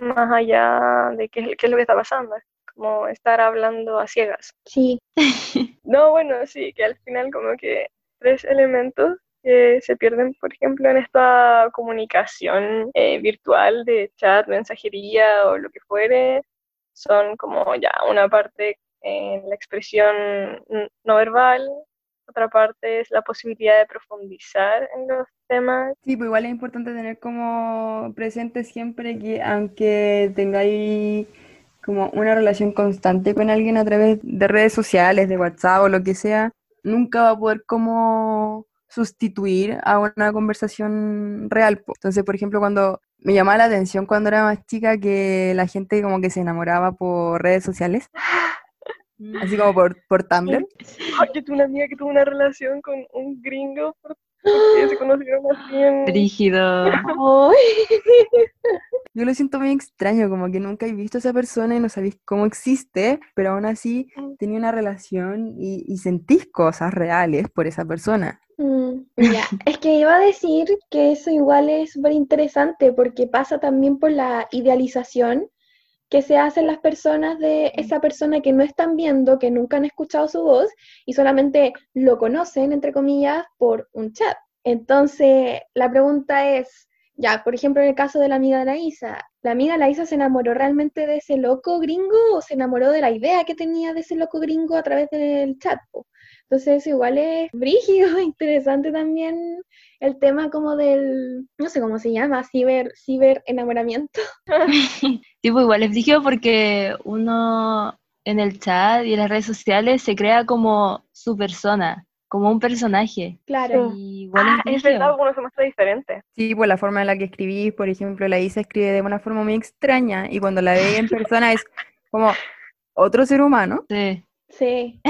más allá de qué, qué es lo que está pasando. Es como estar hablando a ciegas. Sí. no, bueno, sí, que al final como que tres elementos que se pierden, por ejemplo, en esta comunicación eh, virtual de chat, mensajería o lo que fuere, son como ya una parte en la expresión no verbal, otra parte es la posibilidad de profundizar en los temas. Sí, pues igual es importante tener como presente siempre que aunque tengáis como una relación constante con alguien a través de redes sociales, de WhatsApp o lo que sea, nunca va a poder como sustituir a una conversación real. Entonces, por ejemplo, cuando me llamaba la atención cuando era más chica que la gente como que se enamoraba por redes sociales. Así como por, por Tumblr. yo tuve una amiga que tuvo una relación con un gringo porque se conocieron así en... Rígido. Yo lo siento muy extraño, como que nunca he visto a esa persona y no sabéis cómo existe, pero aún así mm. tenía una relación y, y sentís cosas reales por esa persona. Mm, ya, es que iba a decir que eso igual es súper interesante porque pasa también por la idealización que se hacen las personas de esa persona que no están viendo, que nunca han escuchado su voz y solamente lo conocen, entre comillas, por un chat. Entonces, la pregunta es, ya, por ejemplo, en el caso de la amiga de la Isa, ¿la amiga de la Isa se enamoró realmente de ese loco gringo o se enamoró de la idea que tenía de ese loco gringo a través del chat? Entonces igual es brígido, interesante también el tema como del, no sé cómo se llama, ciber, ciber enamoramiento. Sí, pues igual es brígido porque uno en el chat y en las redes sociales se crea como su persona, como un personaje. Claro. igual ah, es, verdad, uno se muestra diferente. Sí, pues la forma en la que escribís, por ejemplo, la Isa escribe de una forma muy extraña y cuando la ve en persona es como otro ser humano. Sí. Sí.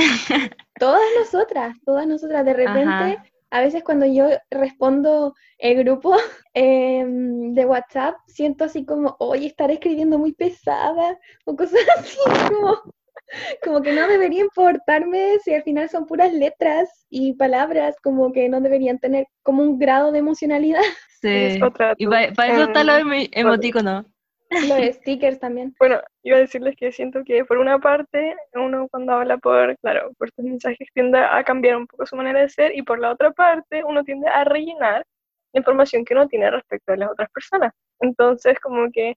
Todas nosotras, todas nosotras, de repente, a veces cuando yo respondo el grupo em, de WhatsApp, siento así como, oye, estaré escribiendo muy pesada, o cosas así, como, como que no debería importarme si al final son puras letras y palabras, como que no deberían tener como un grado de emocionalidad. Sí. Y para eso está lo emo- emoticono. Lo de stickers también. Bueno, iba a decirles que siento que por una parte, uno cuando habla por, claro, por estos mensajes tiende a cambiar un poco su manera de ser y por la otra parte, uno tiende a rellenar la información que uno tiene respecto de las otras personas. Entonces, como que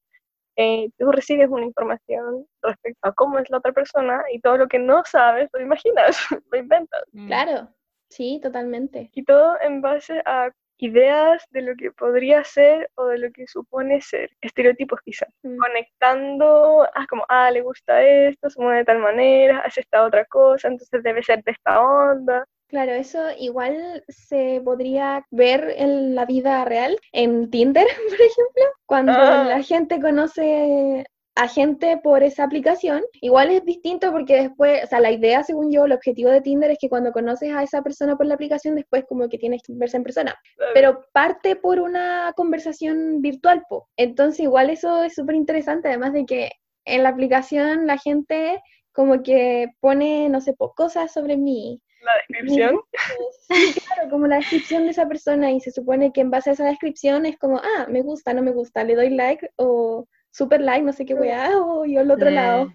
eh, tú recibes una información respecto a cómo es la otra persona y todo lo que no sabes lo imaginas, lo inventas. Mm. Claro, sí, totalmente. Y todo en base a ideas de lo que podría ser o de lo que supone ser, estereotipos quizás. Mm. conectando, ah, como, ah, le gusta esto, se mueve de tal manera, hace esta otra cosa, entonces debe ser de esta onda. Claro, eso igual se podría ver en la vida real, en Tinder, por ejemplo, cuando Ah. la gente conoce a gente por esa aplicación. Igual es distinto porque después, o sea, la idea, según yo, el objetivo de Tinder es que cuando conoces a esa persona por la aplicación, después como que tienes que verse en persona. Pero parte por una conversación virtual, po. Entonces igual eso es súper interesante, además de que en la aplicación la gente como que pone, no sé, po, cosas sobre mí, La descripción. Sí, claro, como la descripción de esa persona y se supone que en base a esa descripción es como, ah, me gusta, no me gusta, le doy like o super like, no sé qué weá, o yo al otro Sí. lado.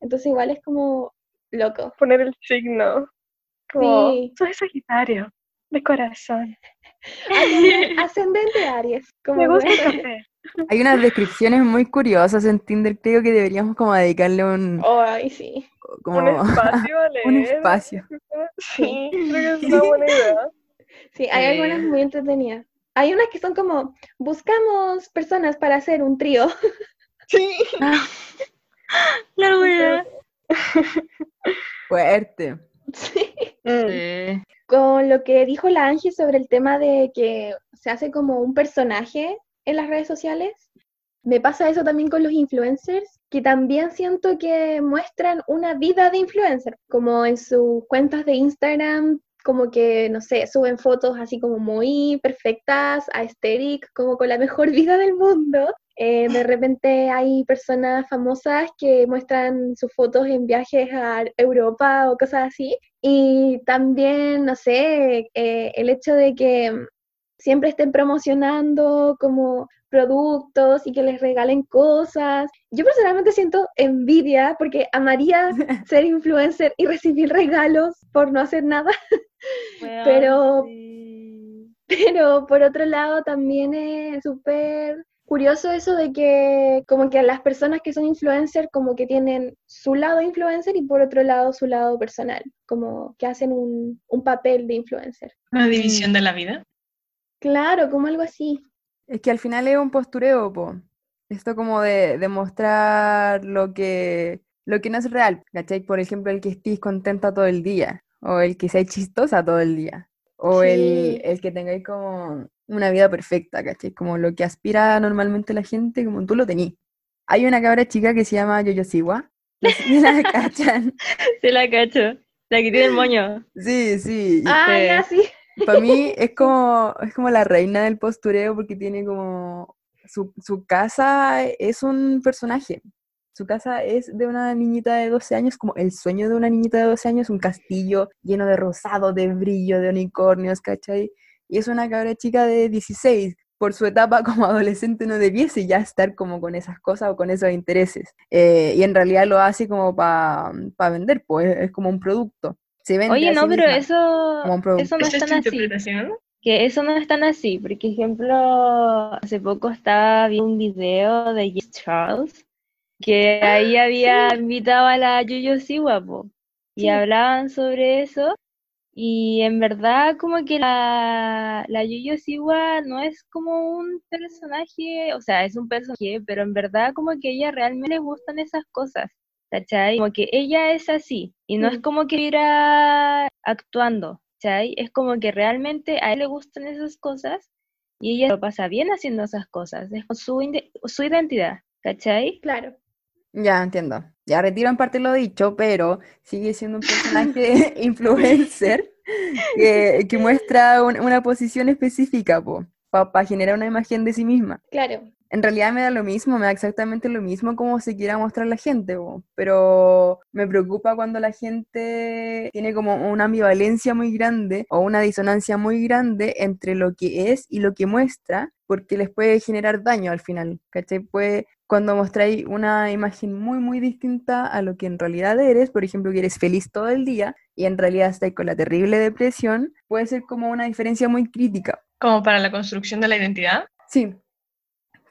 Entonces igual es como loco. Poner el signo. Como, Sí. soy Sagitario, de corazón. Ascendente, Aries, como Me gusta el weá. café. Hay unas descripciones muy curiosas en Tinder, creo que deberíamos como dedicarle un, Ay, sí. como Un espacio a leer. un espacio. Sí, creo que es una buena idea. Sí, hay algunas muy entretenidas. Hay unas que son como, buscamos personas para hacer un trío. Sí. La wea. fuerte. Sí. Sí. con lo que dijo la Angie sobre el tema de que se hace como un personaje en las redes sociales, me pasa eso también con los influencers, que también siento que muestran una vida de influencer, como en sus cuentas de Instagram, como que, no sé, suben fotos así como muy perfectas, aesthetic, como con la mejor vida del mundo. Eh, de repente hay personas famosas que muestran sus fotos en viajes a Europa o cosas así. Y también, no sé, eh, el hecho de que siempre estén promocionando como productos y que les regalen cosas. Yo personalmente siento envidia porque amaría ser influencer y recibir regalos por no hacer nada. Pero- sí. Pero por otro lado también es súper curioso eso de que como que las personas que son influencers como que tienen su lado influencer y por otro lado su lado personal, como que hacen un, un papel de influencer. Una división de la vida. Claro, como algo así. Es que al final es un postureo, po. Esto como de, de mostrar lo que, lo que no es real, ¿cachai? Por ejemplo, el que estéis contenta todo el día, o el que seáis chistosa todo el día, o el, Sí. el que tengáis como una vida perfecta, ¿cachai? Como lo que aspira normalmente la gente, como tú lo tenís. Hay una cabra chica que se llama Yoyo Siwa, no sé si la cachan. Sí la cacho. La que tiene el moño. Sí, sí. Ah, Sí. ya sí. Para mí es como, es como la reina del postureo porque tiene como... Su, su casa es un personaje. Su casa es de una niñita de 12 años, como el sueño de una niñita de 12 años, un castillo lleno de rosado, de brillo, de unicornios, ¿cachai? Y es una cabra chica de 16. Por su etapa como adolescente no debiese ya estar como con esas cosas o con esos intereses. Eh, y en realidad lo hace como para vender, pues es como un producto. Se vende Oye, no, sí pero misma eso, como un producto. eso no ¿Esa es tan así. interpretación? Que eso no es tan así. Porque, ejemplo, hace poco estaba viendo un video de Jess Charles que ahí había invitado a la Yuyo Siwa, po, y Sí. hablaban sobre eso. Y en verdad, como que la, la Yuyo Siwa no es como un personaje, o sea, es un personaje, pero en verdad, como que a ella realmente le gustan esas cosas. ¿Cachai? Como que ella es así, y no es Mm. como que irá actuando, ¿cachai? Es como que realmente a él le gustan esas cosas y ella lo pasa bien haciendo esas cosas, es su, identidad, ¿cachai? Claro. Ya entiendo. Ya retiro en parte lo dicho, pero sigue siendo un personaje influencer que, que muestra un- una posición específica, para generar una imagen de sí misma. Claro. En realidad me da lo mismo, me da exactamente lo mismo como se quiera mostrar la gente, pero me preocupa cuando la gente tiene como una ambivalencia muy grande o una disonancia muy grande entre lo que es y lo que muestra, porque les puede generar daño al final, ¿cachai? Puede, cuando mostráis una imagen muy, muy distinta a lo que en realidad eres, por ejemplo, que eres feliz todo el día y en realidad estáis con la terrible depresión, puede ser como una diferencia muy crítica. Como para la construcción de la identidad. Sí,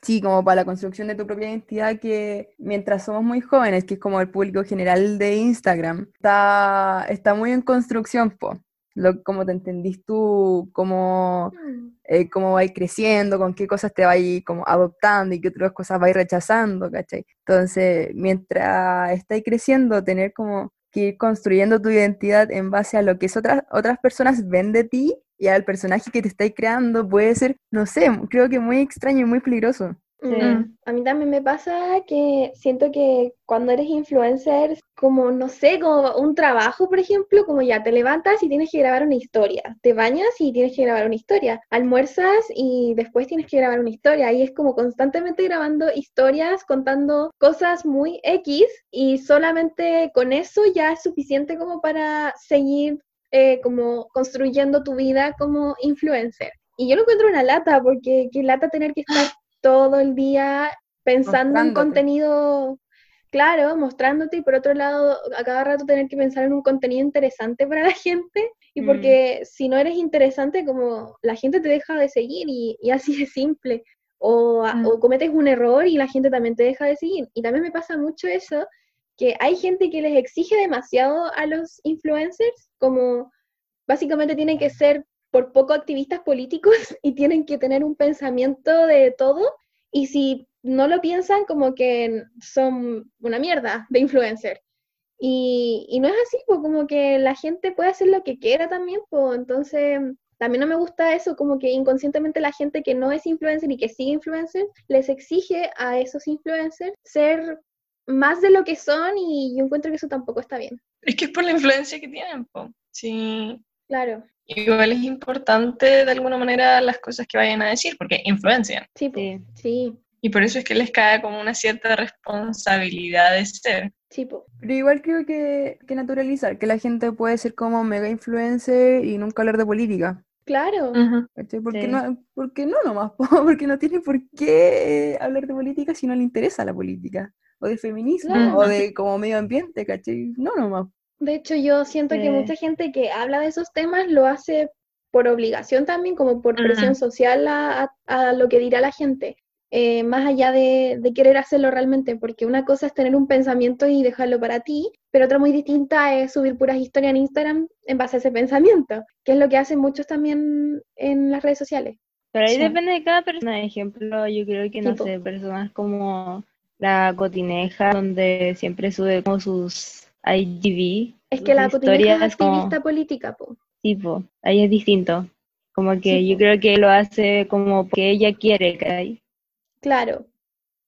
Sí, como para la construcción de tu propia identidad que mientras somos muy jóvenes, que es como el público general de Instagram, está, está muy en construcción, po. Lo, cómo te entendís tú, cómo, Mm. eh, cómo vais creciendo, con qué cosas te vais como adoptando y qué otras cosas vais rechazando, ¿cachai? Entonces, mientras estáis creciendo, tener como que ir construyendo tu identidad en base a lo que es otras, otras personas ven de ti y al personaje que te estáis creando puede ser, no sé, creo que muy extraño y muy peligroso. Sí. Mm, A mí también me pasa que siento que cuando eres influencer, como, no sé, como un trabajo, por ejemplo, como ya te levantas y tienes que grabar una historia, te bañas y tienes que grabar una historia, almuerzas y después tienes que grabar una historia, y es como constantemente grabando historias, contando cosas muy X, y solamente con eso ya es suficiente como para seguir eh, como construyendo tu vida como influencer. Y yo lo encuentro una lata, porque qué lata tener que estar todo el día pensando en contenido, claro, mostrándote, y por otro lado, a cada rato tener que pensar en un contenido interesante para la gente, y Mm. porque si no eres interesante, como la gente te deja de seguir, y, y así de simple. O, Mm. o cometes un error y la gente también te deja de seguir. Y también me pasa mucho eso, que hay gente que les exige demasiado a los influencers, como básicamente tienen que ser por poco activistas políticos y tienen que tener un pensamiento de todo. Y si no lo piensan, como que son una mierda de influencer. Y, y no es así, como que la gente puede hacer lo que quiera también, pues entonces también no me gusta eso, como que inconscientemente la gente que no es influencer y que sigue influencer, les exige a esos influencers ser más de lo que son y yo encuentro que eso tampoco está bien. Es que es por la influencia que tienen, po. Sí. Claro, Igual es importante de alguna manera las cosas que vayan a decir, porque influencian. sí, pues, Sí. sí, Y por eso es que les cae como una cierta responsabilidad de ser. sí, pues. Pero igual creo que, que naturalizar, que la gente puede ser como mega influencer y nunca hablar de política. Claro, ¿cachai? Porque Sí. no, porque no nomás, po, porque no tiene por qué eh, hablar de política si no le interesa la política, o de feminismo, Claro. o de como medio ambiente, ¿cachai? No nomás. De hecho, yo siento que Sí. mucha gente que habla de esos temas lo hace por obligación también, como por presión social a, a- a lo que dirá la gente, eh, más allá de, de querer hacerlo realmente, porque una cosa es tener un pensamiento y dejarlo para ti, pero otra muy distinta es subir puras historias en Instagram en base a ese pensamiento, que es lo que hacen muchos también en las redes sociales. Pero ahí Sí. depende de cada persona. Ejemplo, yo creo que, no Tipo. sé, personas como la Cotineja, donde siempre sube como sus IGV, Es que la cotineja es como activista política, po. tipo, ahí es distinto. Como que Sí, yo po. creo que lo hace como porque ella quiere, ¿cachai? Claro,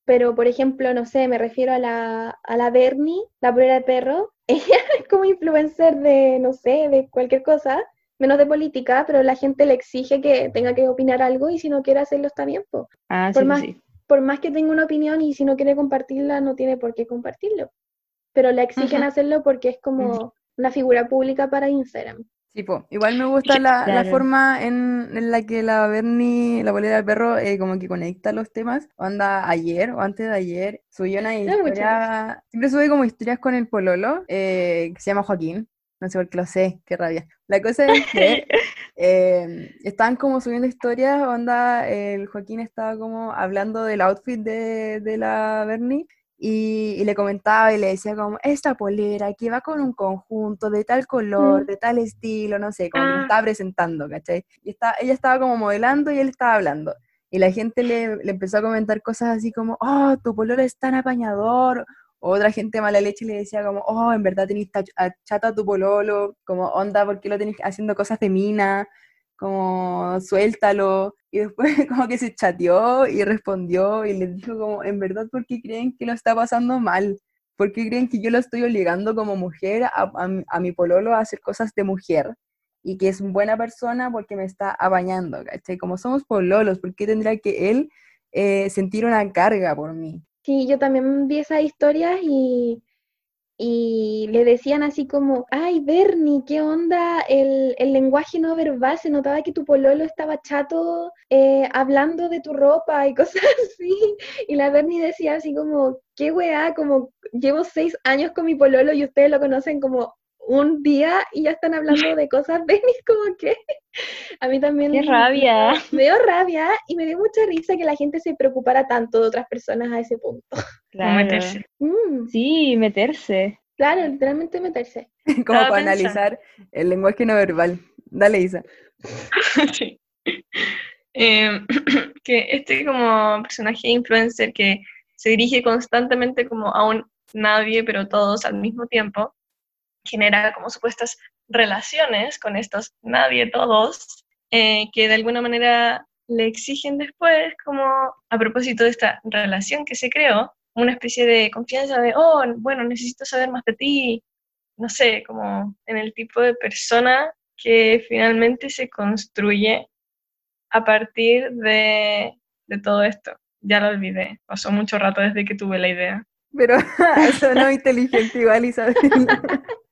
pero por ejemplo, no sé, me refiero a la, a la Bernie, la polera de perro. Ella es como influencer de, no sé, de cualquier cosa, menos de política, pero la gente le exige que tenga que opinar algo y si no quiere hacerlo está bien, po. Ah, Por sí, más- sí. Por más que tenga una opinión y si no quiere compartirla, no tiene por qué compartirlo. Pero le exigen hacerlo porque es como una figura pública para Instagram. Sí, po. Igual me gusta la, la forma en, en la que la Bernie, la bolera del perro, eh, como que conecta los temas. Onda, ayer o antes de ayer, subió una historia, siempre sube como historias con el pololo, eh, que se llama Joaquín. No sé por qué lo sé, qué rabia. La cosa es que eh, estaban como subiendo historias, onda, el Joaquín estaba como hablando del outfit de, de la Bernie y, y le comentaba y le decía como, esta polera que va con un conjunto de tal color, Mm. de tal estilo, no sé, como que Ah. estaba presentando, ¿cachai? Y está, ella estaba como modelando y él estaba hablando. Y la gente le, le empezó a comentar cosas así como, oh, tu pololo es tan apañador. Otra gente mala leche le decía como, oh, en verdad tenés tach- a- chato a tu pololo, como, onda, ¿por qué lo tenés haciendo cosas de mina? Como, suéltalo. Y después como que se chateó y respondió y le dijo como, en verdad, ¿por qué creen que lo está pasando mal? ¿Por qué creen que yo lo estoy obligando como mujer a, a mi pololo a hacer cosas de mujer? Y que es buena persona porque me está apañando, ¿cachai? Como somos pololos, ¿por qué tendría que él eh, sentir una carga por mí. Sí, yo también vi esas historias y, y le decían así como, ay, Bernie, ¿qué onda? El, el lenguaje no verbal, se notaba que tu pololo estaba chato eh, hablando de tu ropa y cosas así. Y la Bernie decía así como, qué weá, como llevo seis años con mi pololo y ustedes lo conocen como un día y ya están hablando de cosas, Bernie, como que a mí también Qué rabia. me dio rabia y me dio mucha risa que la gente se preocupara tanto de otras personas a ese punto. Claro. meterse. Mm, Sí, meterse. claro, literalmente meterse. como para analizar el lenguaje no verbal. Dale, Isa. Sí. Eh, que este como personaje influencer que se dirige constantemente como a un nadie, pero todos al mismo tiempo, genera como supuestas relaciones con estos nadie, todos, eh, que de alguna manera le exigen después, como a propósito de esta relación que se creó, una especie de confianza de, oh, bueno, necesito saber más de ti, no sé, como en el tipo de persona que finalmente se construye a partir de, de todo esto. Ya lo olvidé, pasó mucho rato desde que tuve la idea. Pero eso no inteligente igual, Isabel.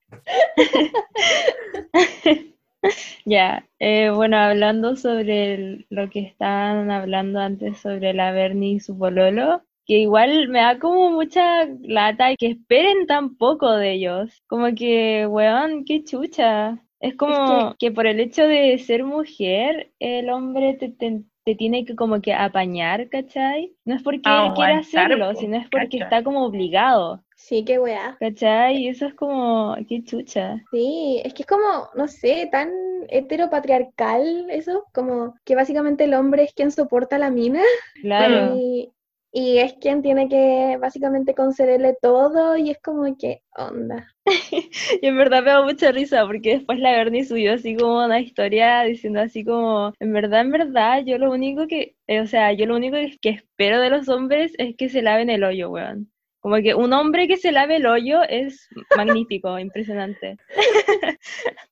Ya, eh, bueno, hablando sobre el- lo que estaban hablando antes sobre la Bernie y su pololo, que igual me da como mucha lata que esperen tan poco de ellos. Como que, weón, qué chucha. Es como que por el hecho de ser mujer, el hombre te, te- te tiene que como que apañar, ¿cachai? No es porque él quiera hacerlo, sino es porque está como obligado, Sí, qué weá. ¿cachai? Y eso es como, qué chucha. Sí, es que es como, no sé, tan heteropatriarcal eso, como que básicamente el hombre es quien soporta la mina Claro. y, y es quien tiene que básicamente concederle todo y es como que onda. Y en verdad me da mucha risa porque después la Bernie subió así como una historia diciendo así como, en verdad, en verdad, yo lo único que, eh, o sea, yo lo único que espero de los hombres es que se laven el hoyo, weón. Como que un hombre que se lave el hoyo es magnífico, impresionante.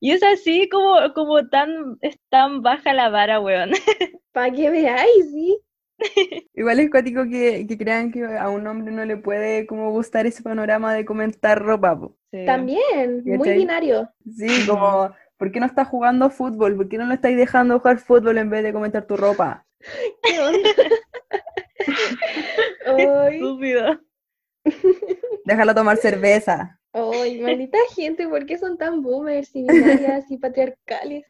Y es así como, como tan, es tan baja la vara, weón. Para que veáis, sí. Igual es cuático que, que crean que a un hombre no le puede como gustar ese panorama de comentar ropa. Sí. También, muy ¿Cachai? binario. Sí, como, ¿por qué no estás jugando fútbol? ¿Por qué no lo estáis dejando jugar fútbol en vez de comentar tu ropa? ¿Qué onda? Ay, Estúpido. Déjalo tomar cerveza. ay, maldita gente, ¿por qué son tan boomers y binarias y patriarcales?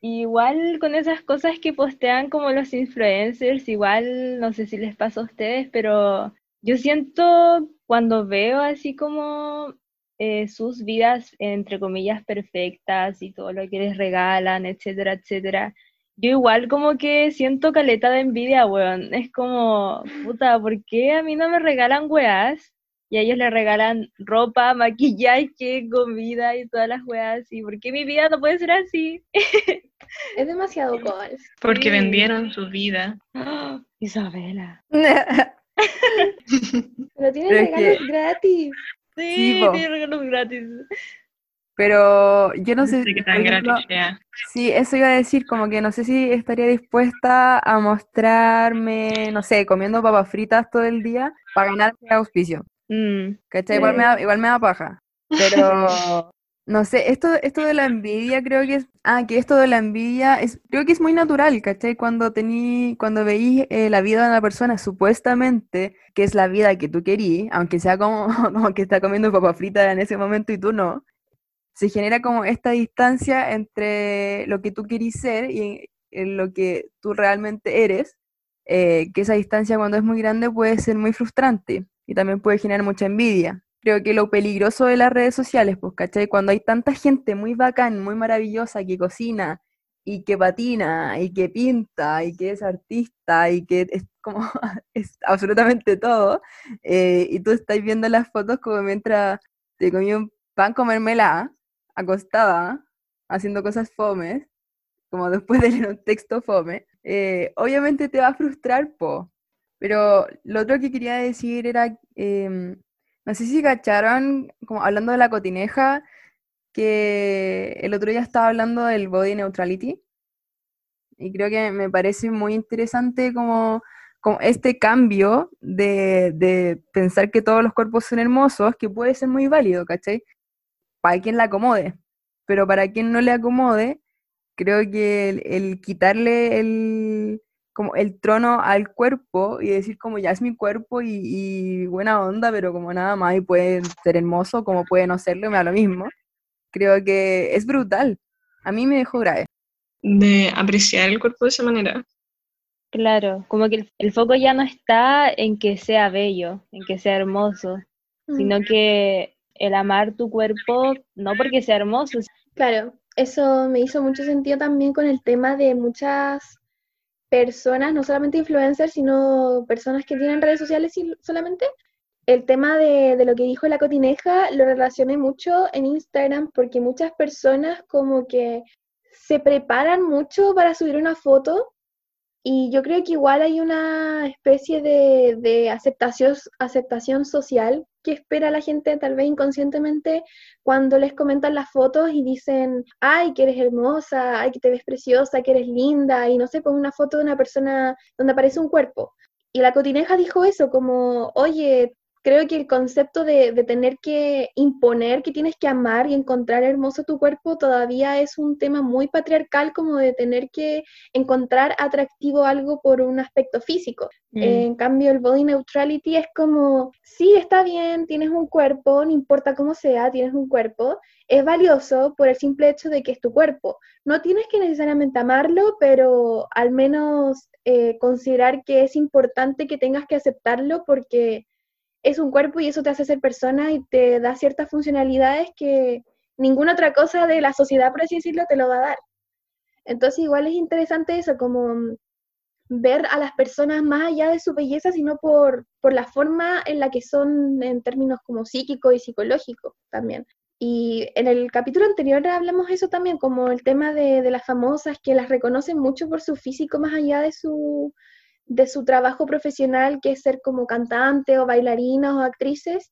Igual con esas cosas que postean como los influencers, igual no sé si les pasa a ustedes, pero yo siento cuando veo así como eh, sus vidas entre comillas perfectas y todo lo que les regalan, etcétera, etcétera, yo igual como que siento caleta de envidia, weón. Es como, puta, ¿por qué a mí no me regalan weas? Y a ellos les regalan ropa, maquillaje, comida y todas las weas. ¿Y por qué mi vida no puede ser así? Es demasiado cool. Porque Sí. vendieron su vida. ¡Ah! Isabela. Pero tienen que- regalos gratis. Sí, Sí, po. tiene regalos gratis. Pero yo no No sé, sé qué tan ejemplo, sea. sí, eso iba a decir, como que no sé si estaría dispuesta a mostrarme, no sé, comiendo papas fritas todo el día para ganar auspicio. Mm, ¿Cachai? Igual me da, igual me da paja. Pero no sé, esto, esto de la envidia creo que es. Ah, que esto de la envidia es, creo que es muy natural, ¿cachai? Cuando tení, cuando veís eh, la vida de una persona, supuestamente, que es la vida que tú querí, aunque sea como, como que está comiendo papas fritas en ese momento y tú no, se genera como esta distancia entre lo que tú querís ser y lo que tú realmente eres, eh, que esa distancia cuando es muy grande puede ser muy frustrante y también puede generar mucha envidia. Creo que lo peligroso de las redes sociales, pues, ¿cachai? Cuando hay tanta gente muy bacán, muy maravillosa, que cocina y que patina y que pinta y que es artista y que es como, es absolutamente todo, eh, y tú estás viendo las fotos como mientras te comí un pan con acostada, haciendo cosas fomes, como después de leer un texto fome, eh, obviamente te va a frustrar, po. Pero lo otro que quería decir era, em, no sé si cacharon, como hablando de la cotineja, que el otro día estaba hablando del body neutrality. Y creo que me parece muy interesante como como este cambio de, de pensar que todos los cuerpos son hermosos, que puede ser muy válido, ¿cachai? Para quien la acomode, pero para quien no le acomode, creo que el, quitarle el, como el trono al cuerpo y decir como ya es mi cuerpo y, y, buena onda, pero como nada más y puede ser hermoso, como puede no serlo, me da lo mismo. Creo que es brutal. A mí me dejó grave. De apreciar el cuerpo de esa manera. Claro, como que el, foco ya no está en que sea bello, en que sea hermoso, sino mm. que el amar tu cuerpo, no porque sea hermoso. Claro, eso me hizo mucho sentido también con el tema de muchas personas, no solamente influencers, sino personas que tienen redes sociales solamente. El tema de, de lo que dijo la cotineja lo relacioné mucho en Instagram porque muchas personas como que se preparan mucho para subir una foto y yo creo que igual hay una especie de, de, aceptación, aceptación social que espera la gente tal vez inconscientemente cuando les comentan las fotos y dicen, ay, que eres hermosa, ay, que te ves preciosa, que eres linda, y no sé, pon una foto de una persona donde aparece un cuerpo. Y la cotineja dijo eso, como, oye, creo que el concepto de, tener que imponer que tienes que amar y encontrar hermoso tu cuerpo todavía es un tema muy patriarcal como de tener que encontrar atractivo algo por un aspecto físico. Mm. en cambio, el body neutrality es como, sí, está bien, tienes un cuerpo, no importa cómo sea, tienes un cuerpo, es valioso por el simple hecho de que es tu cuerpo. No tienes que necesariamente amarlo, pero al menos eh, considerar que es importante que tengas que aceptarlo porque es un cuerpo y eso te hace ser persona y te da ciertas funcionalidades que ninguna otra cosa de la sociedad, por así decirlo, te lo va a dar. Entonces igual es interesante eso, como ver a las personas más allá de su belleza, sino por, por la forma en la que son en términos como psíquico y psicológico también. Y en el capítulo anterior hablamos eso también, como el tema de, de las famosas que las reconocen mucho por su físico más allá de su, de su trabajo profesional, que es ser como cantante o bailarinas o actrices.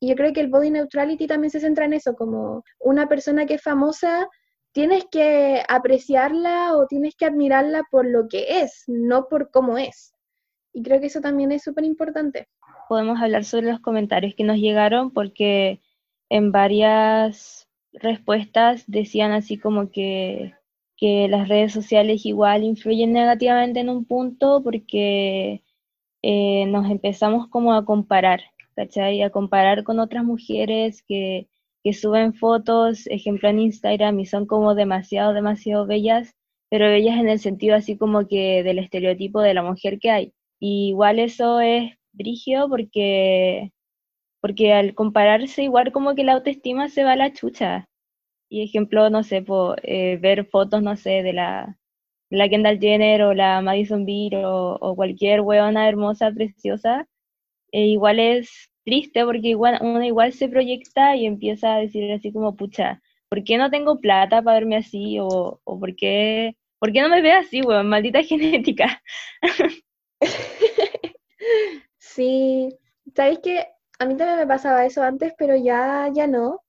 Y yo creo que el body neutrality también se centra en eso, como una persona que es famosa, tienes que apreciarla o tienes que admirarla por lo que es, no por cómo es. Y creo que eso también es súper importante. Podemos hablar sobre los comentarios que nos llegaron porque en varias respuestas decían así como que que las redes sociales igual influyen negativamente en un punto porque eh, nos empezamos como a comparar, ¿cachai? A comparar con otras mujeres que, que suben fotos, ejemplo en Instagram, y son como demasiado, demasiado bellas, pero bellas en el sentido así como que del estereotipo de la mujer que hay. Igual eso es brigio porque, porque al compararse igual como que la autoestima se va a la chucha. Y ejemplo, no sé, eh, ver fotos, no sé, de la, Kendall Jenner o la Madison Beer o, cualquier weona hermosa, preciosa, e igual es triste porque igual, uno igual se proyecta y empieza a decir así como, pucha, ¿por qué no tengo plata para verme así? O, o ¿por, qué, ¿por qué no me ve así, weón? Maldita genética. sí, sabéis que a mí también me pasaba eso antes, pero ya, ya no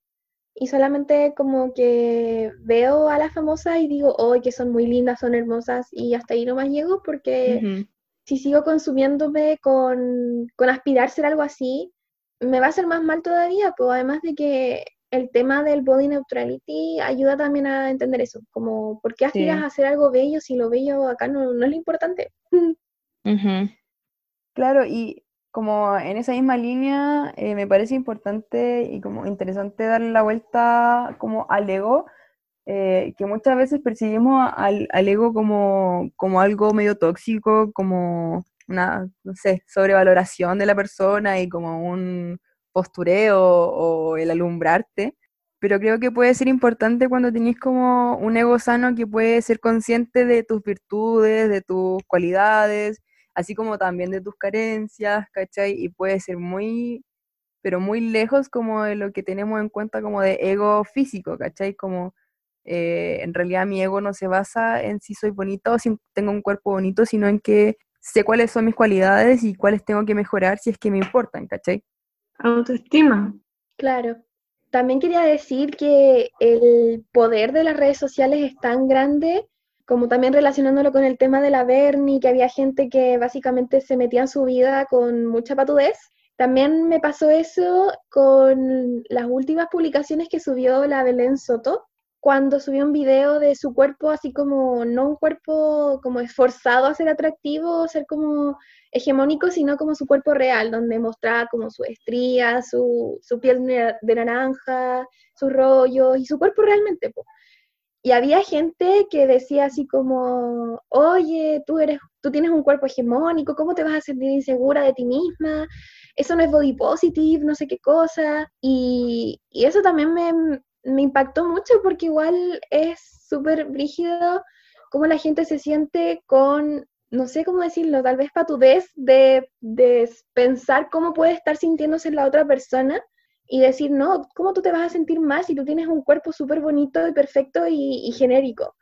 y solamente como que veo a las famosas y digo, oh, que son muy lindas, son hermosas y hasta ahí no más llego porque si sigo consumiéndome con, con aspirar a ser algo así, me va a hacer más mal todavía, pues además de que el tema del body neutrality ayuda también a entender eso, como por qué aspiras a hacer algo bello si lo bello acá no, no es lo importante. Claro, y como en esa misma línea, eh, me parece importante y como interesante darle la vuelta como al ego, eh, que muchas veces percibimos al, ego como, como algo medio tóxico, como una, no sé, sobrevaloración de la persona y como un postureo o el alumbrarte. Pero creo que puede ser importante cuando tenéis como un ego sano que puede ser consciente de tus virtudes, de tus cualidades, así como también de tus carencias, ¿cachai? Y puede ser muy, pero muy lejos como de lo que tenemos en cuenta como de ego físico, ¿cachai? Como eh, en realidad mi ego no se basa en si soy bonito o si tengo un cuerpo bonito, sino en que sé cuáles son mis cualidades y cuáles tengo que mejorar si es que me importan, ¿cachai? Autoestima. Claro. También quería decir que el poder de las redes sociales es tan grande como también relacionándolo con el tema de la Bernie, que había gente que básicamente se metía en su vida con mucha patudez. También me pasó eso con las últimas publicaciones que subió la Belén Soto, cuando subió un video de su cuerpo, así como, no un cuerpo como esforzado a ser atractivo, ser como hegemónico, sino como su cuerpo real, donde mostraba como su estría, su, su piel de naranja, sus rollos y su cuerpo realmente. Y había gente que decía así como, oye, tú, eres, tú tienes un cuerpo hegemónico, ¿cómo te vas a sentir insegura de ti misma? Eso no es body positive, no sé qué cosa. Y, eso también me, impactó mucho porque igual es súper brígido cómo la gente se siente con, no sé cómo decirlo, tal vez patudez de, de pensar cómo puede estar sintiéndose la otra persona y decir, no, ¿cómo tú te vas a sentir más si tú tienes un cuerpo súper bonito y perfecto y, genérico?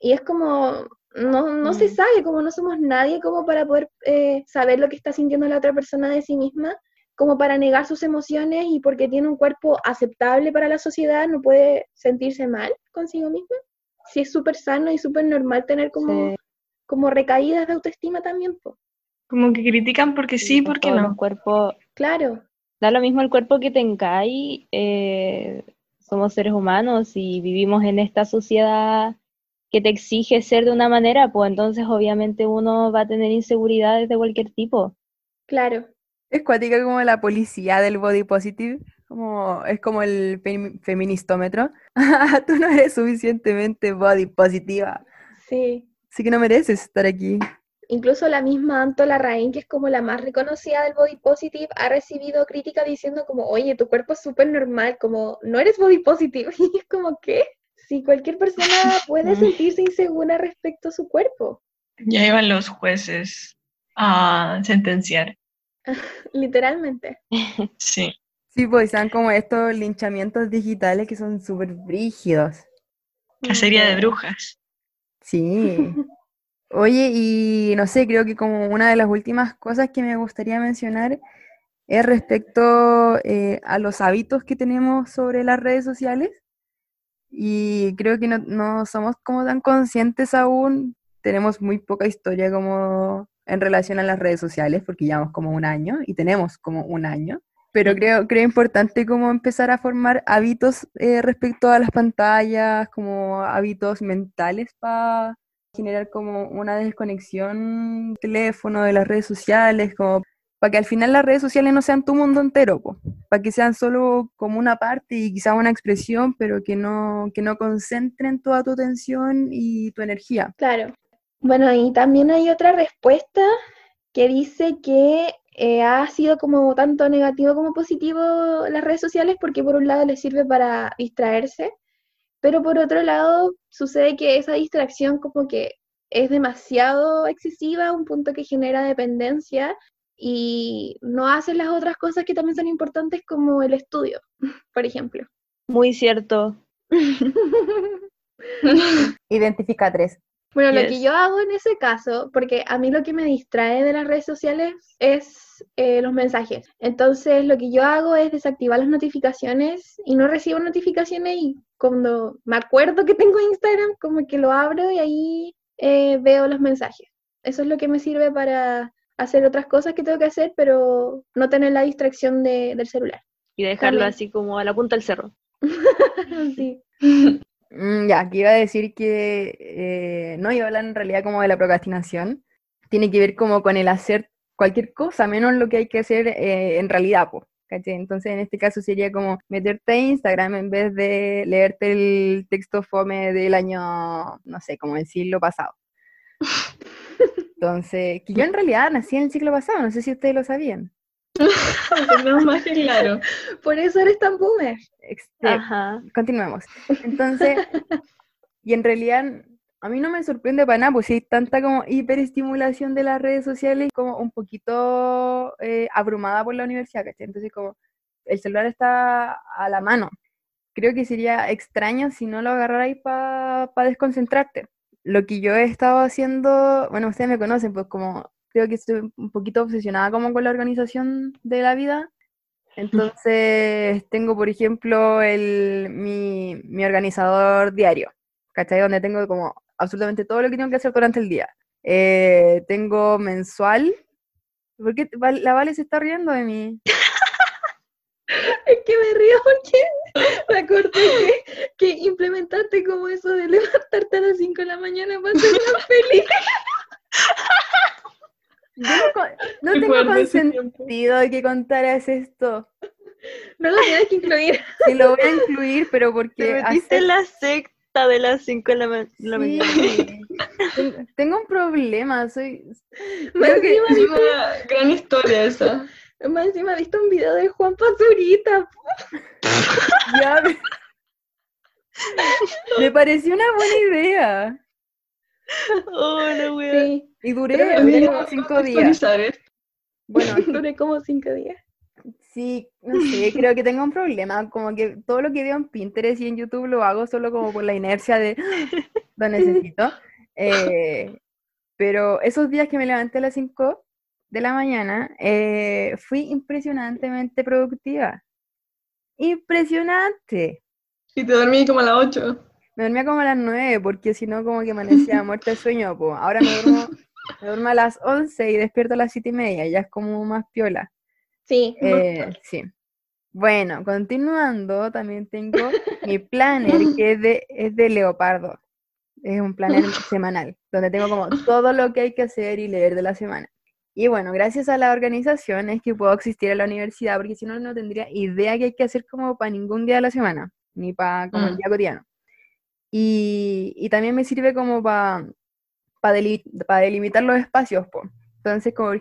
Y es como, no, no se mm. sabe, como no somos nadie como para poder eh, saber lo que está sintiendo la otra persona de sí misma como para negar sus emociones y porque tiene un cuerpo aceptable para la sociedad no puede sentirse mal consigo misma. Si es súper sano y súper normal tener como, como recaídas de autoestima también. Como que critican porque sí, porque no. Cuerpo, claro. Da lo mismo el cuerpo que tengáis. Eh, somos seres humanos y vivimos en esta sociedad que te exige ser de una manera, pues entonces obviamente uno va a tener inseguridades de cualquier tipo. Claro. Es cuática como la policía del body positive, como, es como el feministómetro. Tú no eres suficientemente body positiva. Sí. Así que no mereces estar aquí. Incluso la misma Anto Larraín, que es como la más reconocida del body positive, ha recibido crítica diciendo como, oye, tu cuerpo es súper normal, como, no eres body positive. Y es como, ¿qué? Si cualquier persona puede sentirse insegura respecto a su cuerpo. Ya iban los jueces a sentenciar. Literalmente. Sí. Sí, pues están como estos linchamientos digitales que son súper brígidos. La serie de brujas. Sí. Oye, y no sé, creo que como una de las últimas cosas que me gustaría mencionar es respecto eh, a los hábitos que tenemos sobre las redes sociales. Y creo que no, no somos como tan conscientes aún, tenemos muy poca historia como en relación a las redes sociales, porque llevamos como un año y tenemos como un año. Pero creo, creo importante como empezar a formar hábitos eh, respecto a las pantallas, como hábitos mentales para generar como una desconexión teléfono de las redes sociales, como para que al final las redes sociales no sean tu mundo entero, para que sean solo como una parte y quizá una expresión, pero que no, que no concentren toda tu atención y tu energía. Claro, bueno, y también hay otra respuesta que dice que eh, ha sido como tanto negativo como positivo las redes sociales porque por un lado les sirve para distraerse, pero por otro lado sucede que esa distracción como que es demasiado excesiva, un punto que genera dependencia y no hacen las otras cosas que también son importantes como el estudio, por ejemplo. Muy cierto. Identifica tres. Bueno, lo que yo hago en ese caso, porque a mí lo que me distrae de las redes sociales es eh, los mensajes. Entonces, lo que yo hago es desactivar las notificaciones y no recibo notificaciones y cuando me acuerdo que tengo Instagram, como que lo abro y ahí eh, veo los mensajes. Eso es lo que me sirve para hacer otras cosas que tengo que hacer, pero no tener la distracción del celular. Y dejarlo así como a la punta del cerro. sí. Mm, ya, aquí iba a decir que eh, no iba a hablar en realidad como de la procrastinación. Tiene que ver como con el hacer cualquier cosa, menos lo que hay que hacer eh, en realidad, Entonces, en este caso sería como meterte a Instagram en vez de leerte el texto fome del año, no sé, como el siglo pasado. Entonces, que yo en realidad nací en el siglo pasado, no sé si ustedes lo sabían. Más claro. Por eso eres tan boomer. Este, Ajá. Continuemos. Entonces, y en realidad a mí no me sorprende para nada, pues hay tanta como hiperestimulación de las redes sociales, como un poquito eh, abrumada por la universidad, ¿cachai? Entonces como el celular está a la mano. Creo que sería extraño si no lo agarrarais para desconcentrarte. Lo que yo he estado haciendo, bueno, ustedes me conocen, pues como creo que estoy un poquito obsesionada como con la organización de la vida. Entonces tengo, por ejemplo, el, mi, mi organizador diario, ¿cachai? Donde tengo como absolutamente todo lo que tengo que hacer durante el día. Eh, tengo mensual. ¿Por qué la Vale se está riendo de mí? Es que me río porque me acordé que, que implementaste como eso de levantarte a las 5 de la mañana para hacer una feliz. Yo no, co- no tengo consentido de que contaras esto. No lo tienes que incluir. Sí, lo voy a incluir, pero Te porque metiste hace- en la secta de las 5 de la, ma- la mañana. Sí. Tengo un problema, soy... Más que- Es una gran historia esa. más encima viste un video de Juan Pazurita. Ya me... me pareció una buena idea. Oh. Sí, Y duré, como cinco días. Bueno, duré como 5 días. sí, no sé, creo que tengo un problema. Como que todo lo que veo en Pinterest y en YouTube lo hago solo como por la inercia de lo necesito. Eh, pero esos días que me levanté a las 5 de la mañana, eh, fui impresionantemente productiva. Impresionante. Y te dormí como a las 8. Me dormía como a las 9 porque si no como que amanecía muerta de sueño. po. Ahora me duermo, me duermo a las 11 y despierto a las 7 y media, ya es como más piola. Sí, Eh, sí. Bueno, continuando, también tengo mi planner que es de, es de leopardo. Es un planner semanal, donde tengo como todo lo que hay que hacer y leer de la semana. Y bueno, gracias a la organización es que puedo existir en la universidad, porque si no, no tendría idea que hay que hacer como para ningún día de la semana, ni para como el Mm. día cotidiano. Y, y también me sirve como para delimitar los espacios, po. Entonces, como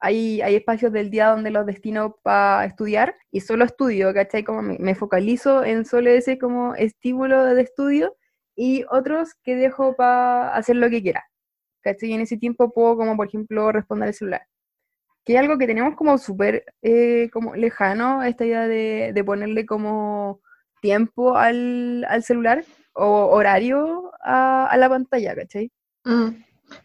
hay, hay espacios del día donde los destino para estudiar y solo estudio, ¿cachai? Como me, me focalizo en solo ese como estímulo de estudio y otros que dejo para hacer lo que quiera, ¿cachai? Y en ese tiempo puedo como, por ejemplo, responder el celular. Que es algo que tenemos como súper eh, como lejano, esta idea de, de ponerle como tiempo al, al celular o horario a, a la pantalla, ¿cachai? Mm.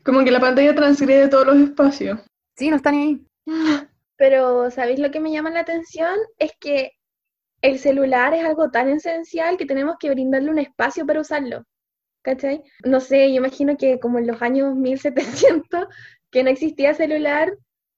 Como que la pantalla transgrede todos los espacios. Sí, no están ahí. pero ¿sabéis lo que me llama la atención? Es que el celular es algo tan esencial que tenemos que brindarle un espacio para usarlo. ¿Cachai? No sé, yo imagino que como en los años 1700, que no existía celular,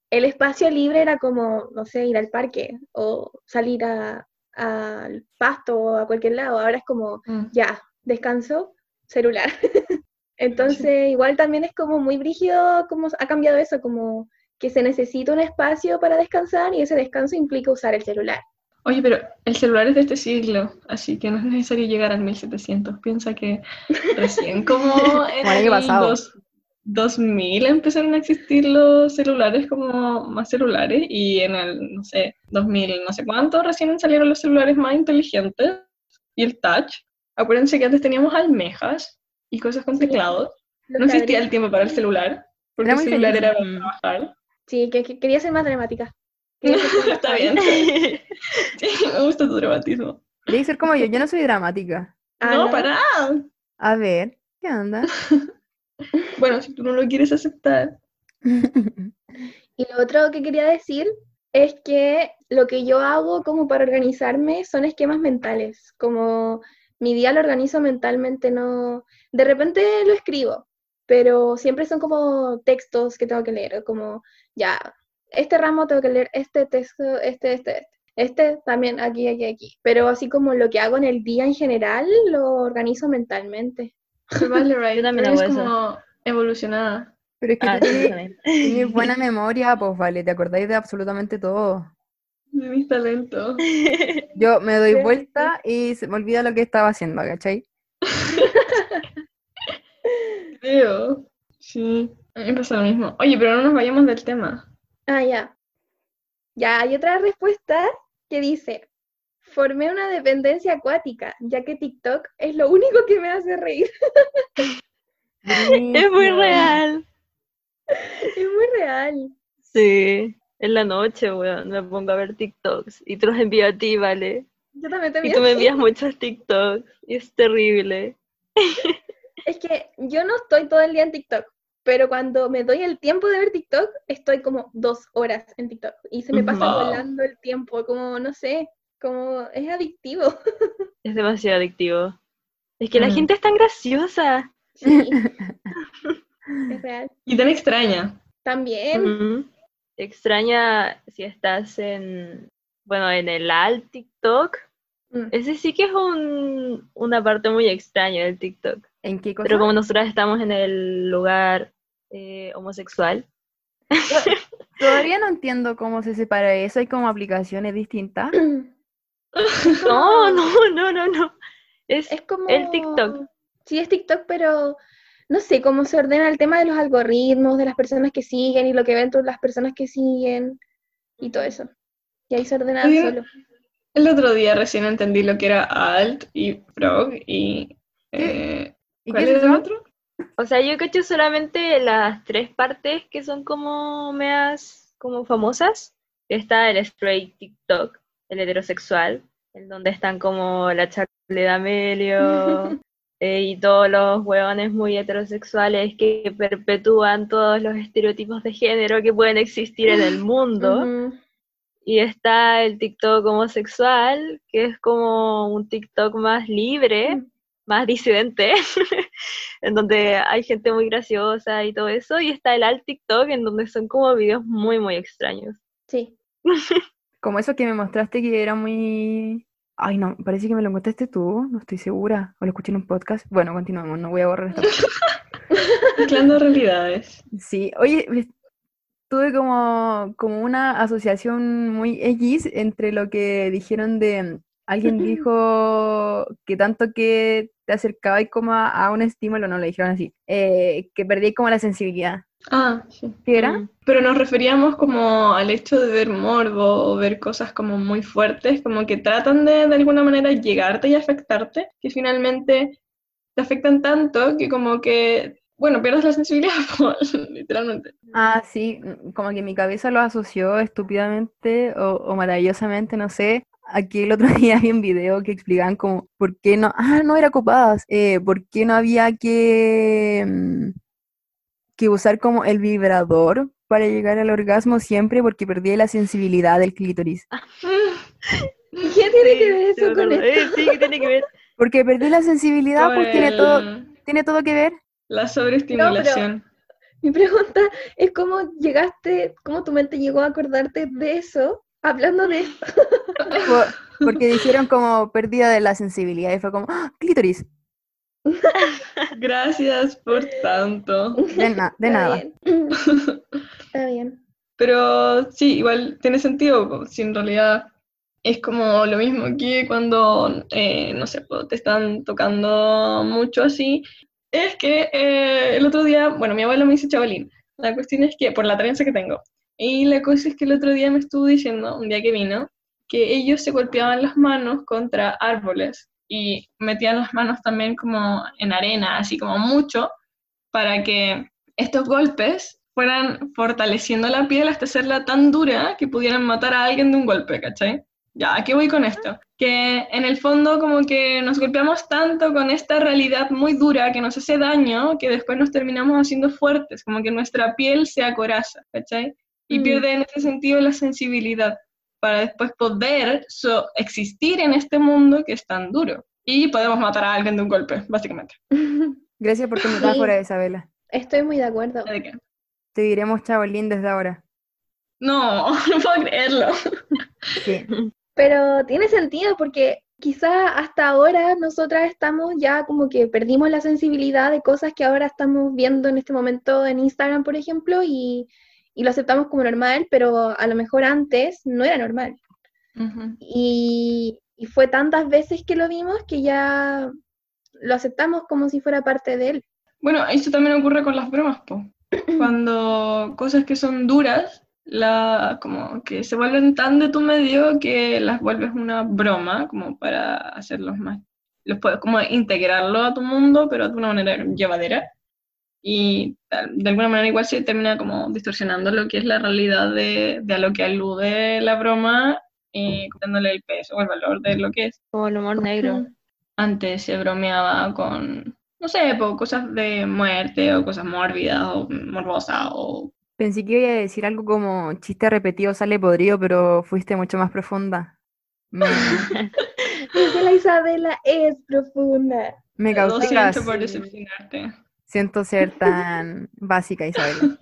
el espacio libre era como, no sé, ir al parque o salir al pasto o a cualquier lado. Ahora es como, Mm. ya, descanso, celular. Entonces, igual también es como muy brígido como ha cambiado eso, como que se necesita un espacio para descansar y ese descanso implica usar el celular. Oye, pero el celular es de este siglo, así que no es necesario llegar al 1700. Piensa que recién como en dos- 2000 empezaron a existir los celulares como más celulares y en el, no sé, 2000 no sé cuánto, recién salieron los celulares más inteligentes y el touch. Acuérdense que antes teníamos almejas y cosas con Sí. teclados. Los No existía el tiempo para el celular, porque Era el celular feliz. era para trabajar. Sí, que, que quería ser más dramática. Ser Está bien. Sí, me gusta tu dramatismo. Debe ser como yo, yo no soy dramática. Ah, no, para. A ver, ¿qué onda? Bueno, si tú no lo quieres aceptar. Y lo otro que quería decir es que lo que yo hago como para organizarme son esquemas mentales, como mi día lo organizo mentalmente, no, de repente lo escribo, pero siempre son como textos que tengo que leer, como ya, este ramo tengo que leer este texto, este, este, este, este también aquí, aquí, aquí, pero así como lo que hago en el día en general lo organizo mentalmente. Vale, right. Yo también hago eso. como evolucionada. Pero es que Ah, tú tienes buena memoria, pues vale, te acordáis de absolutamente todo. De mis talentos. Yo me doy vuelta y se me olvida lo que estaba haciendo, ¿cachai? Creo. Sí. A mí me pasa lo mismo. Oye, pero no nos vayamos del tema. Ah, ya. Ya, hay otra respuesta que dice, formé una dependencia acuática, ya que TikTok es lo único que me hace reír. Es muy real. Es muy real. Sí. En la noche, weón, me pongo a ver TikToks y te los envío a ti, ¿vale? Yo también te Y envío tú me envías muchos TikToks y es terrible. Es que yo no estoy todo el día en TikTok, pero cuando me doy el tiempo de ver TikTok, estoy como dos horas en TikTok y se me pasa Wow. volando el tiempo, como, no sé, como es adictivo. Es demasiado adictivo. Es que la gente es tan graciosa. Sí, es real. Y tan extraña. También. Extraña si estás en, bueno, en el alt TikTok. Mm. Ese sí que es un, una parte muy extraña del TikTok. ¿En qué cosa? Pero como nosotras estamos en el lugar eh, homosexual, Todavía no entiendo cómo se separa eso. Hay como aplicaciones distintas. no, no, no, no, no. Es, Es como... el TikTok. Sí, es TikTok, pero no sé cómo se ordena el tema de los algoritmos, de las personas que siguen y lo que ven todas las personas que siguen y todo eso. Y ahí se ordena solo. El otro día recién entendí lo que era alt y frog y... eh, ¿Y ¿Cuál era es el otro? O sea, yo cacho solamente las tres partes que son como meas, como famosas. Está el straight TikTok, el heterosexual, en donde están como la Charlie D'Amelio eh, y todos los hueones muy heterosexuales que perpetúan todos los estereotipos de género que pueden existir en el mundo. Y está el TikTok homosexual, que es como un TikTok más libre, Mm. más disidente, en donde hay gente muy graciosa y todo eso. Y está el alt TikTok, en donde son como videos muy, muy extraños. Sí. Como eso que me mostraste que era muy... Ay, no, parece que me lo encontraste tú, no estoy segura. O lo escuché en un podcast. Bueno, continuamos, no voy a borrar esta parte. Mezclando realidades. Sí, oye, tuve como, como una asociación muy X entre lo que dijeron de... Alguien dijo que tanto que te acercabas como a, a un estímulo, no lo dijeron así, eh, que perdí como la sensibilidad. Ah, sí. ¿Qué era? Mm. Pero nos referíamos como al hecho de ver morbo o ver cosas como muy fuertes, como que tratan de de alguna manera llegarte y afectarte, que finalmente te afectan tanto que como que, bueno, pierdes la sensibilidad, literalmente. Ah, sí, mm, como que mi cabeza lo asoció estúpidamente o, o maravillosamente, no sé. Aquí el otro día vi un video que explicaban como por qué no, ah, no era copadas, eh, por qué no había que, mm, que usar como el vibrador para llegar al orgasmo siempre porque perdí la sensibilidad del clítoris. ¿Y ¿Qué tiene que ver eso con esto? Sí, que tiene que ver. Porque perdí la sensibilidad, pues tiene todo, el- tiene todo que ver. La sobreestimulación. Mi pregunta es cómo llegaste, cómo tu mente llegó a acordarte de eso, hablando de esto. Porque dijeron como pérdida de la sensibilidad y fue como, ¡ah, clítoris, Gracias por tanto. de, na- de Está nada. bien. Está bien. Pero sí, igual tiene sentido, si en realidad es como lo mismo que cuando, eh, no sé, te están tocando mucho así. Es que eh, el otro día, bueno, mi abuelo me dice chavalín. La cuestión es que, por la trenza que tengo. Y la cosa es que el otro día me estuvo diciendo, un día que vino, que ellos se golpeaban las manos contra árboles y metían las manos también como en arena, así como mucho, para que estos golpes fueran fortaleciendo la piel hasta hacerla tan dura que pudieran matar a alguien de un golpe, ¿cachai? Ya, ¿a voy con esto? Que en el fondo como que nos golpeamos tanto con esta realidad muy dura que nos hace daño que después nos terminamos haciendo fuertes, como que nuestra piel se acoraza, ¿cachai? Y Mm. pierde en ese sentido la sensibilidad para después poder so- existir en este mundo que es tan duro. Y podemos matar a alguien de un golpe, básicamente. Gracias por tu Sí. metáfora, Isabela. Estoy muy de acuerdo. ¿De qué? Te diremos chavalín desde ahora. No, no puedo creerlo. Sí. Pero tiene sentido porque quizá hasta ahora nosotras estamos ya como que perdimos la sensibilidad de cosas que ahora estamos viendo en este momento en Instagram, por ejemplo, y, y lo aceptamos como normal, pero a lo mejor antes no era normal. Y fue tantas veces que lo vimos que ya lo aceptamos como si fuera parte de él. Bueno, eso también ocurre con las bromas, po. Cuando cosas que son duras, la, como que se vuelven tan de tu medio que las vuelves una broma, como para hacerlos más, los puedes como integrarlo a tu mundo, pero de una manera llevadera. Y de alguna manera igual se termina como distorsionando lo que es la realidad de, de a lo que alude la broma y quitándole el peso o el valor de lo que es. Como el humor negro. Antes se bromeaba con, no sé, po, cosas de muerte o cosas mórbidas o morbosas o... Pensé que iba a decir algo como chiste repetido sale podrido, pero fuiste mucho más profunda. Me, la Isabela es profunda. me Lo cautivas. siento por decepcionarte. Siento ser tan básica, Isabel.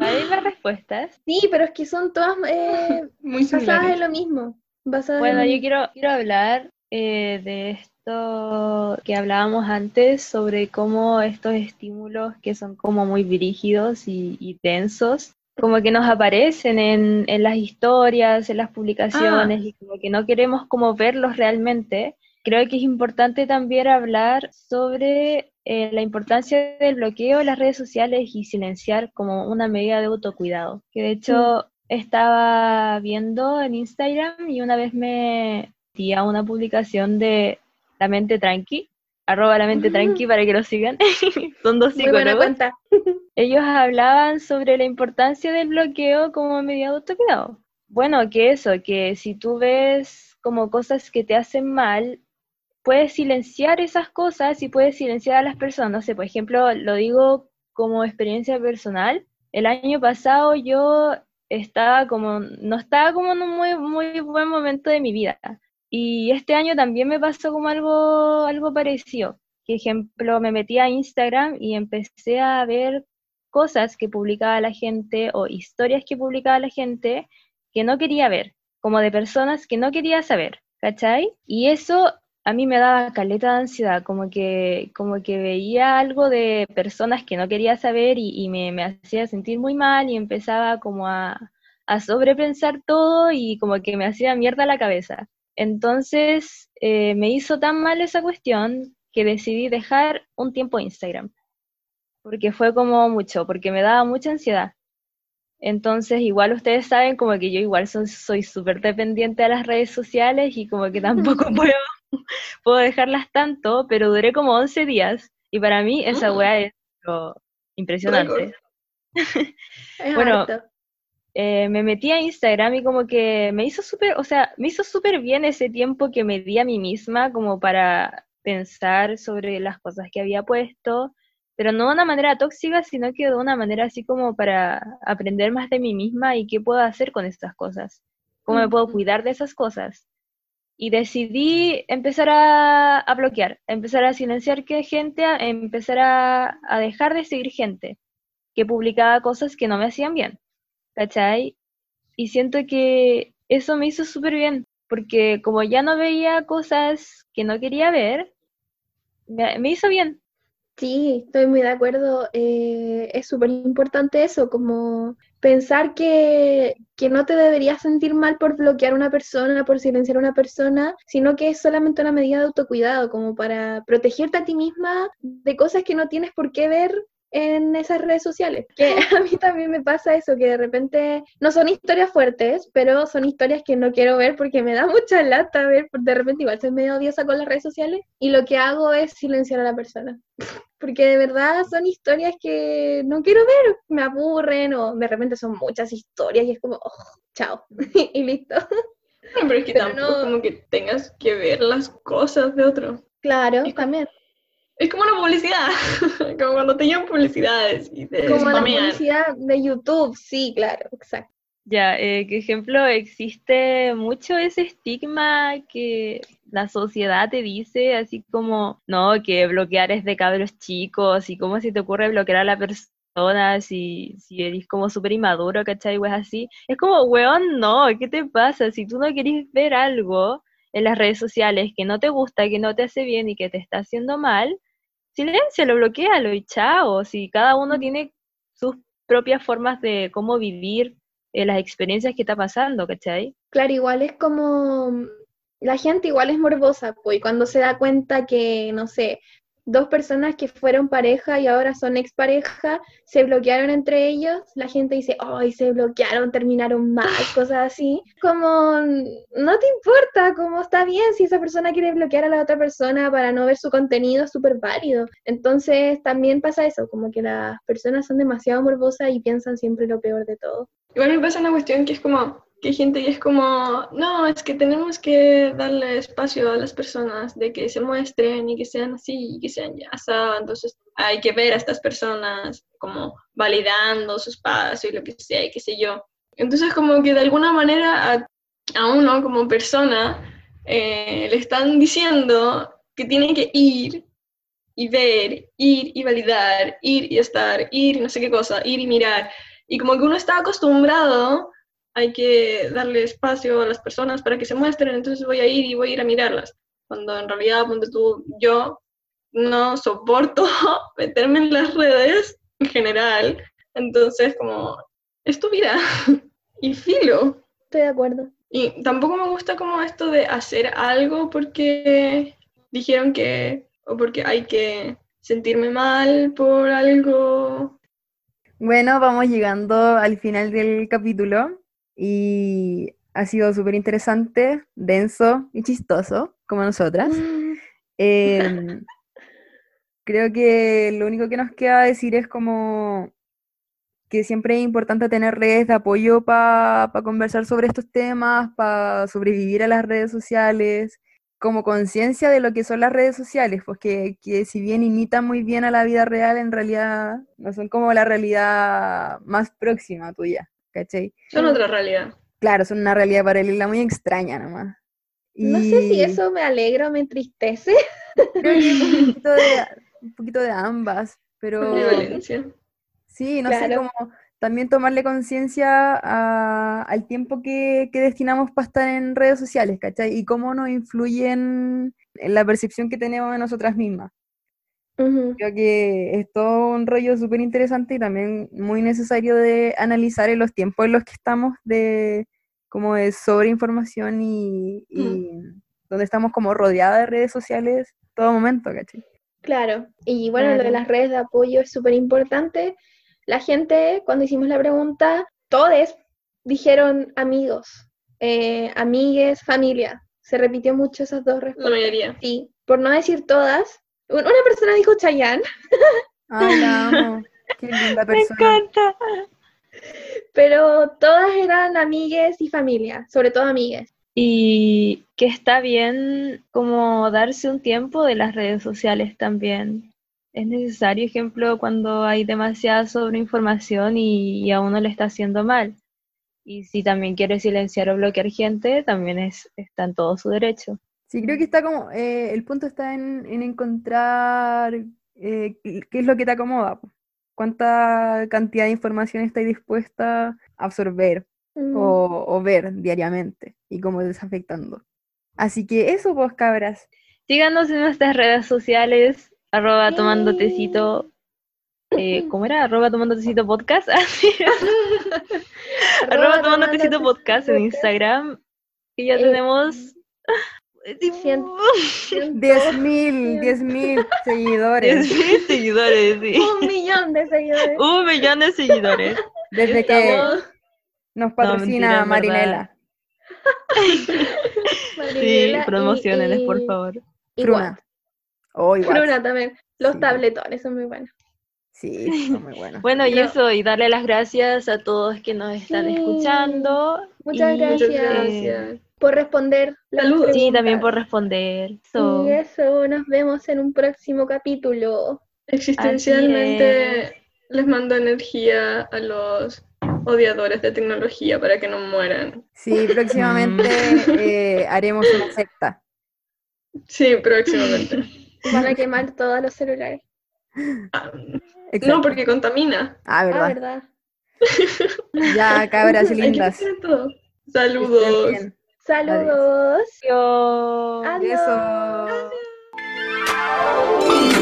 Hay más respuestas. Sí, pero es que son todas eh, Muy basadas similares. en lo mismo. Basadas Bueno, en... yo quiero, quiero hablar eh, de esto que hablábamos antes sobre cómo estos estímulos que son como muy brígidos y, y tensos, como que nos aparecen en, en las historias, en las publicaciones y como que no queremos como verlos realmente. Creo que es importante también hablar sobre eh, la importancia del bloqueo de las redes sociales y silenciar como una medida de autocuidado. Que de hecho estaba viendo en Instagram y una vez me metí a una publicación de La Mente Tranqui, arroba La Mente Tranqui para que lo sigan. Son dos psicólogos. Ellos hablaban sobre la importancia del bloqueo como medida de autocuidado. Bueno, que eso, que si tú ves como cosas que te hacen mal, puedes silenciar esas cosas y puedes silenciar a las personas. No por ejemplo, lo digo como experiencia personal. El año pasado yo estaba como, no estaba como en un muy, muy buen momento de mi vida. Y este año también me pasó como algo, algo parecido. Que ejemplo, me metí a Instagram y empecé a ver cosas que publicaba la gente o historias que publicaba la gente que no quería ver, como de personas que no quería saber, ¿cachai? Y eso a mí me daba caleta de ansiedad, como que, como que veía algo de personas que no quería saber y, y me, me hacía sentir muy mal y empezaba como a, a sobrepensar todo y como que me hacía mierda la cabeza. Entonces eh, me hizo tan mal esa cuestión que decidí dejar un tiempo Instagram, porque fue como mucho, porque me daba mucha ansiedad. Entonces, igual ustedes saben como que yo igual so- soy súper dependiente de las redes sociales y como que tampoco puedo, puedo dejarlas tanto, pero duré como 11 días y para mí esa Mm. weá es lo impresionante. Es Bueno, eh, me metí a Instagram y como que me hizo súper, o sea, me hizo súper bien ese tiempo que me di a mí misma como para pensar sobre las cosas que había puesto, pero no de una manera tóxica, sino que de una manera así como para aprender más de mí misma y qué puedo hacer con estas cosas, cómo me puedo Ujú. cuidar de esas cosas. Y decidí empezar a, bloquear, empezar a silenciar que gente, empezar a, dejar de seguir gente que publicaba cosas que no me hacían bien. ¿cachai? Y siento que eso me hizo súper bien, porque como ya no veía cosas que no quería ver, me, me hizo bien. Sí, estoy muy de acuerdo. eh, es súper importante eso, como pensar que, que no te deberías sentir mal por bloquear a una persona, por silenciar a una persona, sino que es solamente una medida de autocuidado, como para protegerte a ti misma de cosas que no tienes por qué ver en esas redes sociales. Que a mí también me pasa eso, que de repente no son historias fuertes, pero son historias que no quiero ver porque me da mucha lata ver, de repente igual soy medio odiosa con las redes sociales y lo que hago es silenciar a la persona porque de verdad son historias que no quiero ver, me aburren o de repente son muchas historias y es como, oh, chao, y listo. No, pero es que Pero tampoco no- como que tengas que ver las cosas de otro. Claro, Es también. Es como una publicidad, como cuando te llevan publicidades y te Como la publicidad de YouTube, sí, claro, exacto. Ya, eh, que ejemplo, existe mucho ese estigma que la sociedad te dice, así como, no, que bloquear es de cabros chicos, y cómo se te ocurre bloquear a la persona si, si eres como súper inmaduro, ¿cachai? Pues así. Es como, weón, no, ¿qué te pasa? Si tú no querés ver algo en las redes sociales que no te gusta, que no te hace bien y que te está haciendo mal, siléncialo, bloquealo y chao. Si cada uno tiene sus propias formas de cómo vivir eh, las experiencias que está pasando, ¿cachai? Claro, igual es como, la gente igual es morbosa, pues, y cuando se da cuenta que, no sé, dos personas que fueron pareja y ahora son expareja, se bloquearon entre ellos, la gente dice, ay, se bloquearon, terminaron mal, cosas así. Como, no te importa, como está bien, si esa persona quiere bloquear a la otra persona para no ver su contenido, es súper válido. Entonces también pasa eso, como que las personas son demasiado morbosas y piensan siempre lo peor de todo. Igual me pasa una cuestión que es como, que gente que es como, no, es que tenemos que darle espacio a las personas de que se muestren y que sean así y que sean ya. Entonces hay que ver a estas personas como validando su espacio y lo que sea y qué sé yo. Entonces como que de alguna manera a, a uno como persona eh, le están diciendo que tiene que ir y ver, ir y validar, ir y estar, ir y no sé qué cosa, ir y mirar. Y como que uno está acostumbrado, hay que darle espacio a las personas para que se muestren, entonces voy a ir y voy a ir a mirarlas. Cuando en realidad, ponte tú, yo no soporto meterme en las redes en general, entonces como, es tu vida y filo. Estoy de acuerdo. Y tampoco me gusta como esto de hacer algo porque dijeron que, o porque hay que sentirme mal por algo. Bueno, vamos llegando al final del capítulo y ha sido súper interesante, denso y chistoso, como nosotras. Em, creo que lo único que nos queda decir es como que siempre es importante tener redes de apoyo para conversar sobre estos temas, para sobrevivir a las redes sociales, como conciencia de lo que son las redes sociales, porque que si bien imitan muy bien a la vida real, en realidad no son como la realidad más próxima tuya, ¿cachai? Son otra realidad. Claro, son una realidad paralela muy extraña nomás. No sé si eso me alegra o me entristece. creo que es un poquito de, un poquito de ambas, pero... Sí, no sé, como también tomarle conciencia al tiempo que, que destinamos para estar en redes sociales, ¿cachai? Y cómo nos influyen en la percepción que tenemos de nosotras mismas. Ujú. Creo que es todo un rollo súper interesante y también muy necesario de analizar en los tiempos en los que estamos de como de sobreinformación y, y donde estamos como rodeadas de redes sociales todo momento, ¿cachai? Claro, y bueno, lo de las redes de apoyo es súper importante. La gente, cuando hicimos la pregunta, todos dijeron amigos, eh, amigues, familia. Se repitió mucho esas dos La respuestas. mayoría. Sí, por no decir todas. Un- Una persona dijo Chayanne, Ay, la amo. Qué linda Me persona. encanta. pero todas eran amigues y familia, sobre todo amigues. Y que está bien como darse un tiempo de las redes sociales también. Es necesario, ejemplo, cuando hay demasiada sobreinformación y, y a uno le está haciendo mal. Y si también quiere silenciar o bloquear gente, también es, está en todo su derecho. Sí, creo que está como, eh, el punto está en, en encontrar eh, qué es lo que te acomoda, cuánta cantidad de información estás dispuesta a absorber Mm. o, o ver diariamente y cómo te está afectando. Así que eso, pues, cabras. Síganos en nuestras redes sociales, arroba tomando tecito. eh, ¿cómo era? Arroba tomando tecito podcast. Así. Arroba tomando tecito podcast en Instagram. Y ya Eh, tenemos. cien- 10.000, 10.000 seguidores 10.000 seguidores, sí. Un millón de seguidores. Un millón de seguidores. desde que nos patrocina Marinela. Sí, y- promociones, por favor. y Fruna. Oh. Fruna también. Los Sí. tabletones son muy buenos. Sí, son muy buenos. Bueno, y eso, y darle las gracias a todos que nos están Sí. escuchando. Muchas y, gracias. Muchas eh, gracias. Por responder Saludos. sí, también por responder. So, Y eso, nos vemos en un próximo capítulo. Existencialmente les mando energía a los odiadores de tecnología para que no mueran. Sí, próximamente eh, haremos una secta. Sí, próximamente. Van a quemar todos los celulares. Ah, no, porque contamina. Ah, Ah, verdad. ¿verdad? Ya, cabras lindas. estén Saludos. Adiós. Adiós. Adiós. Adiós.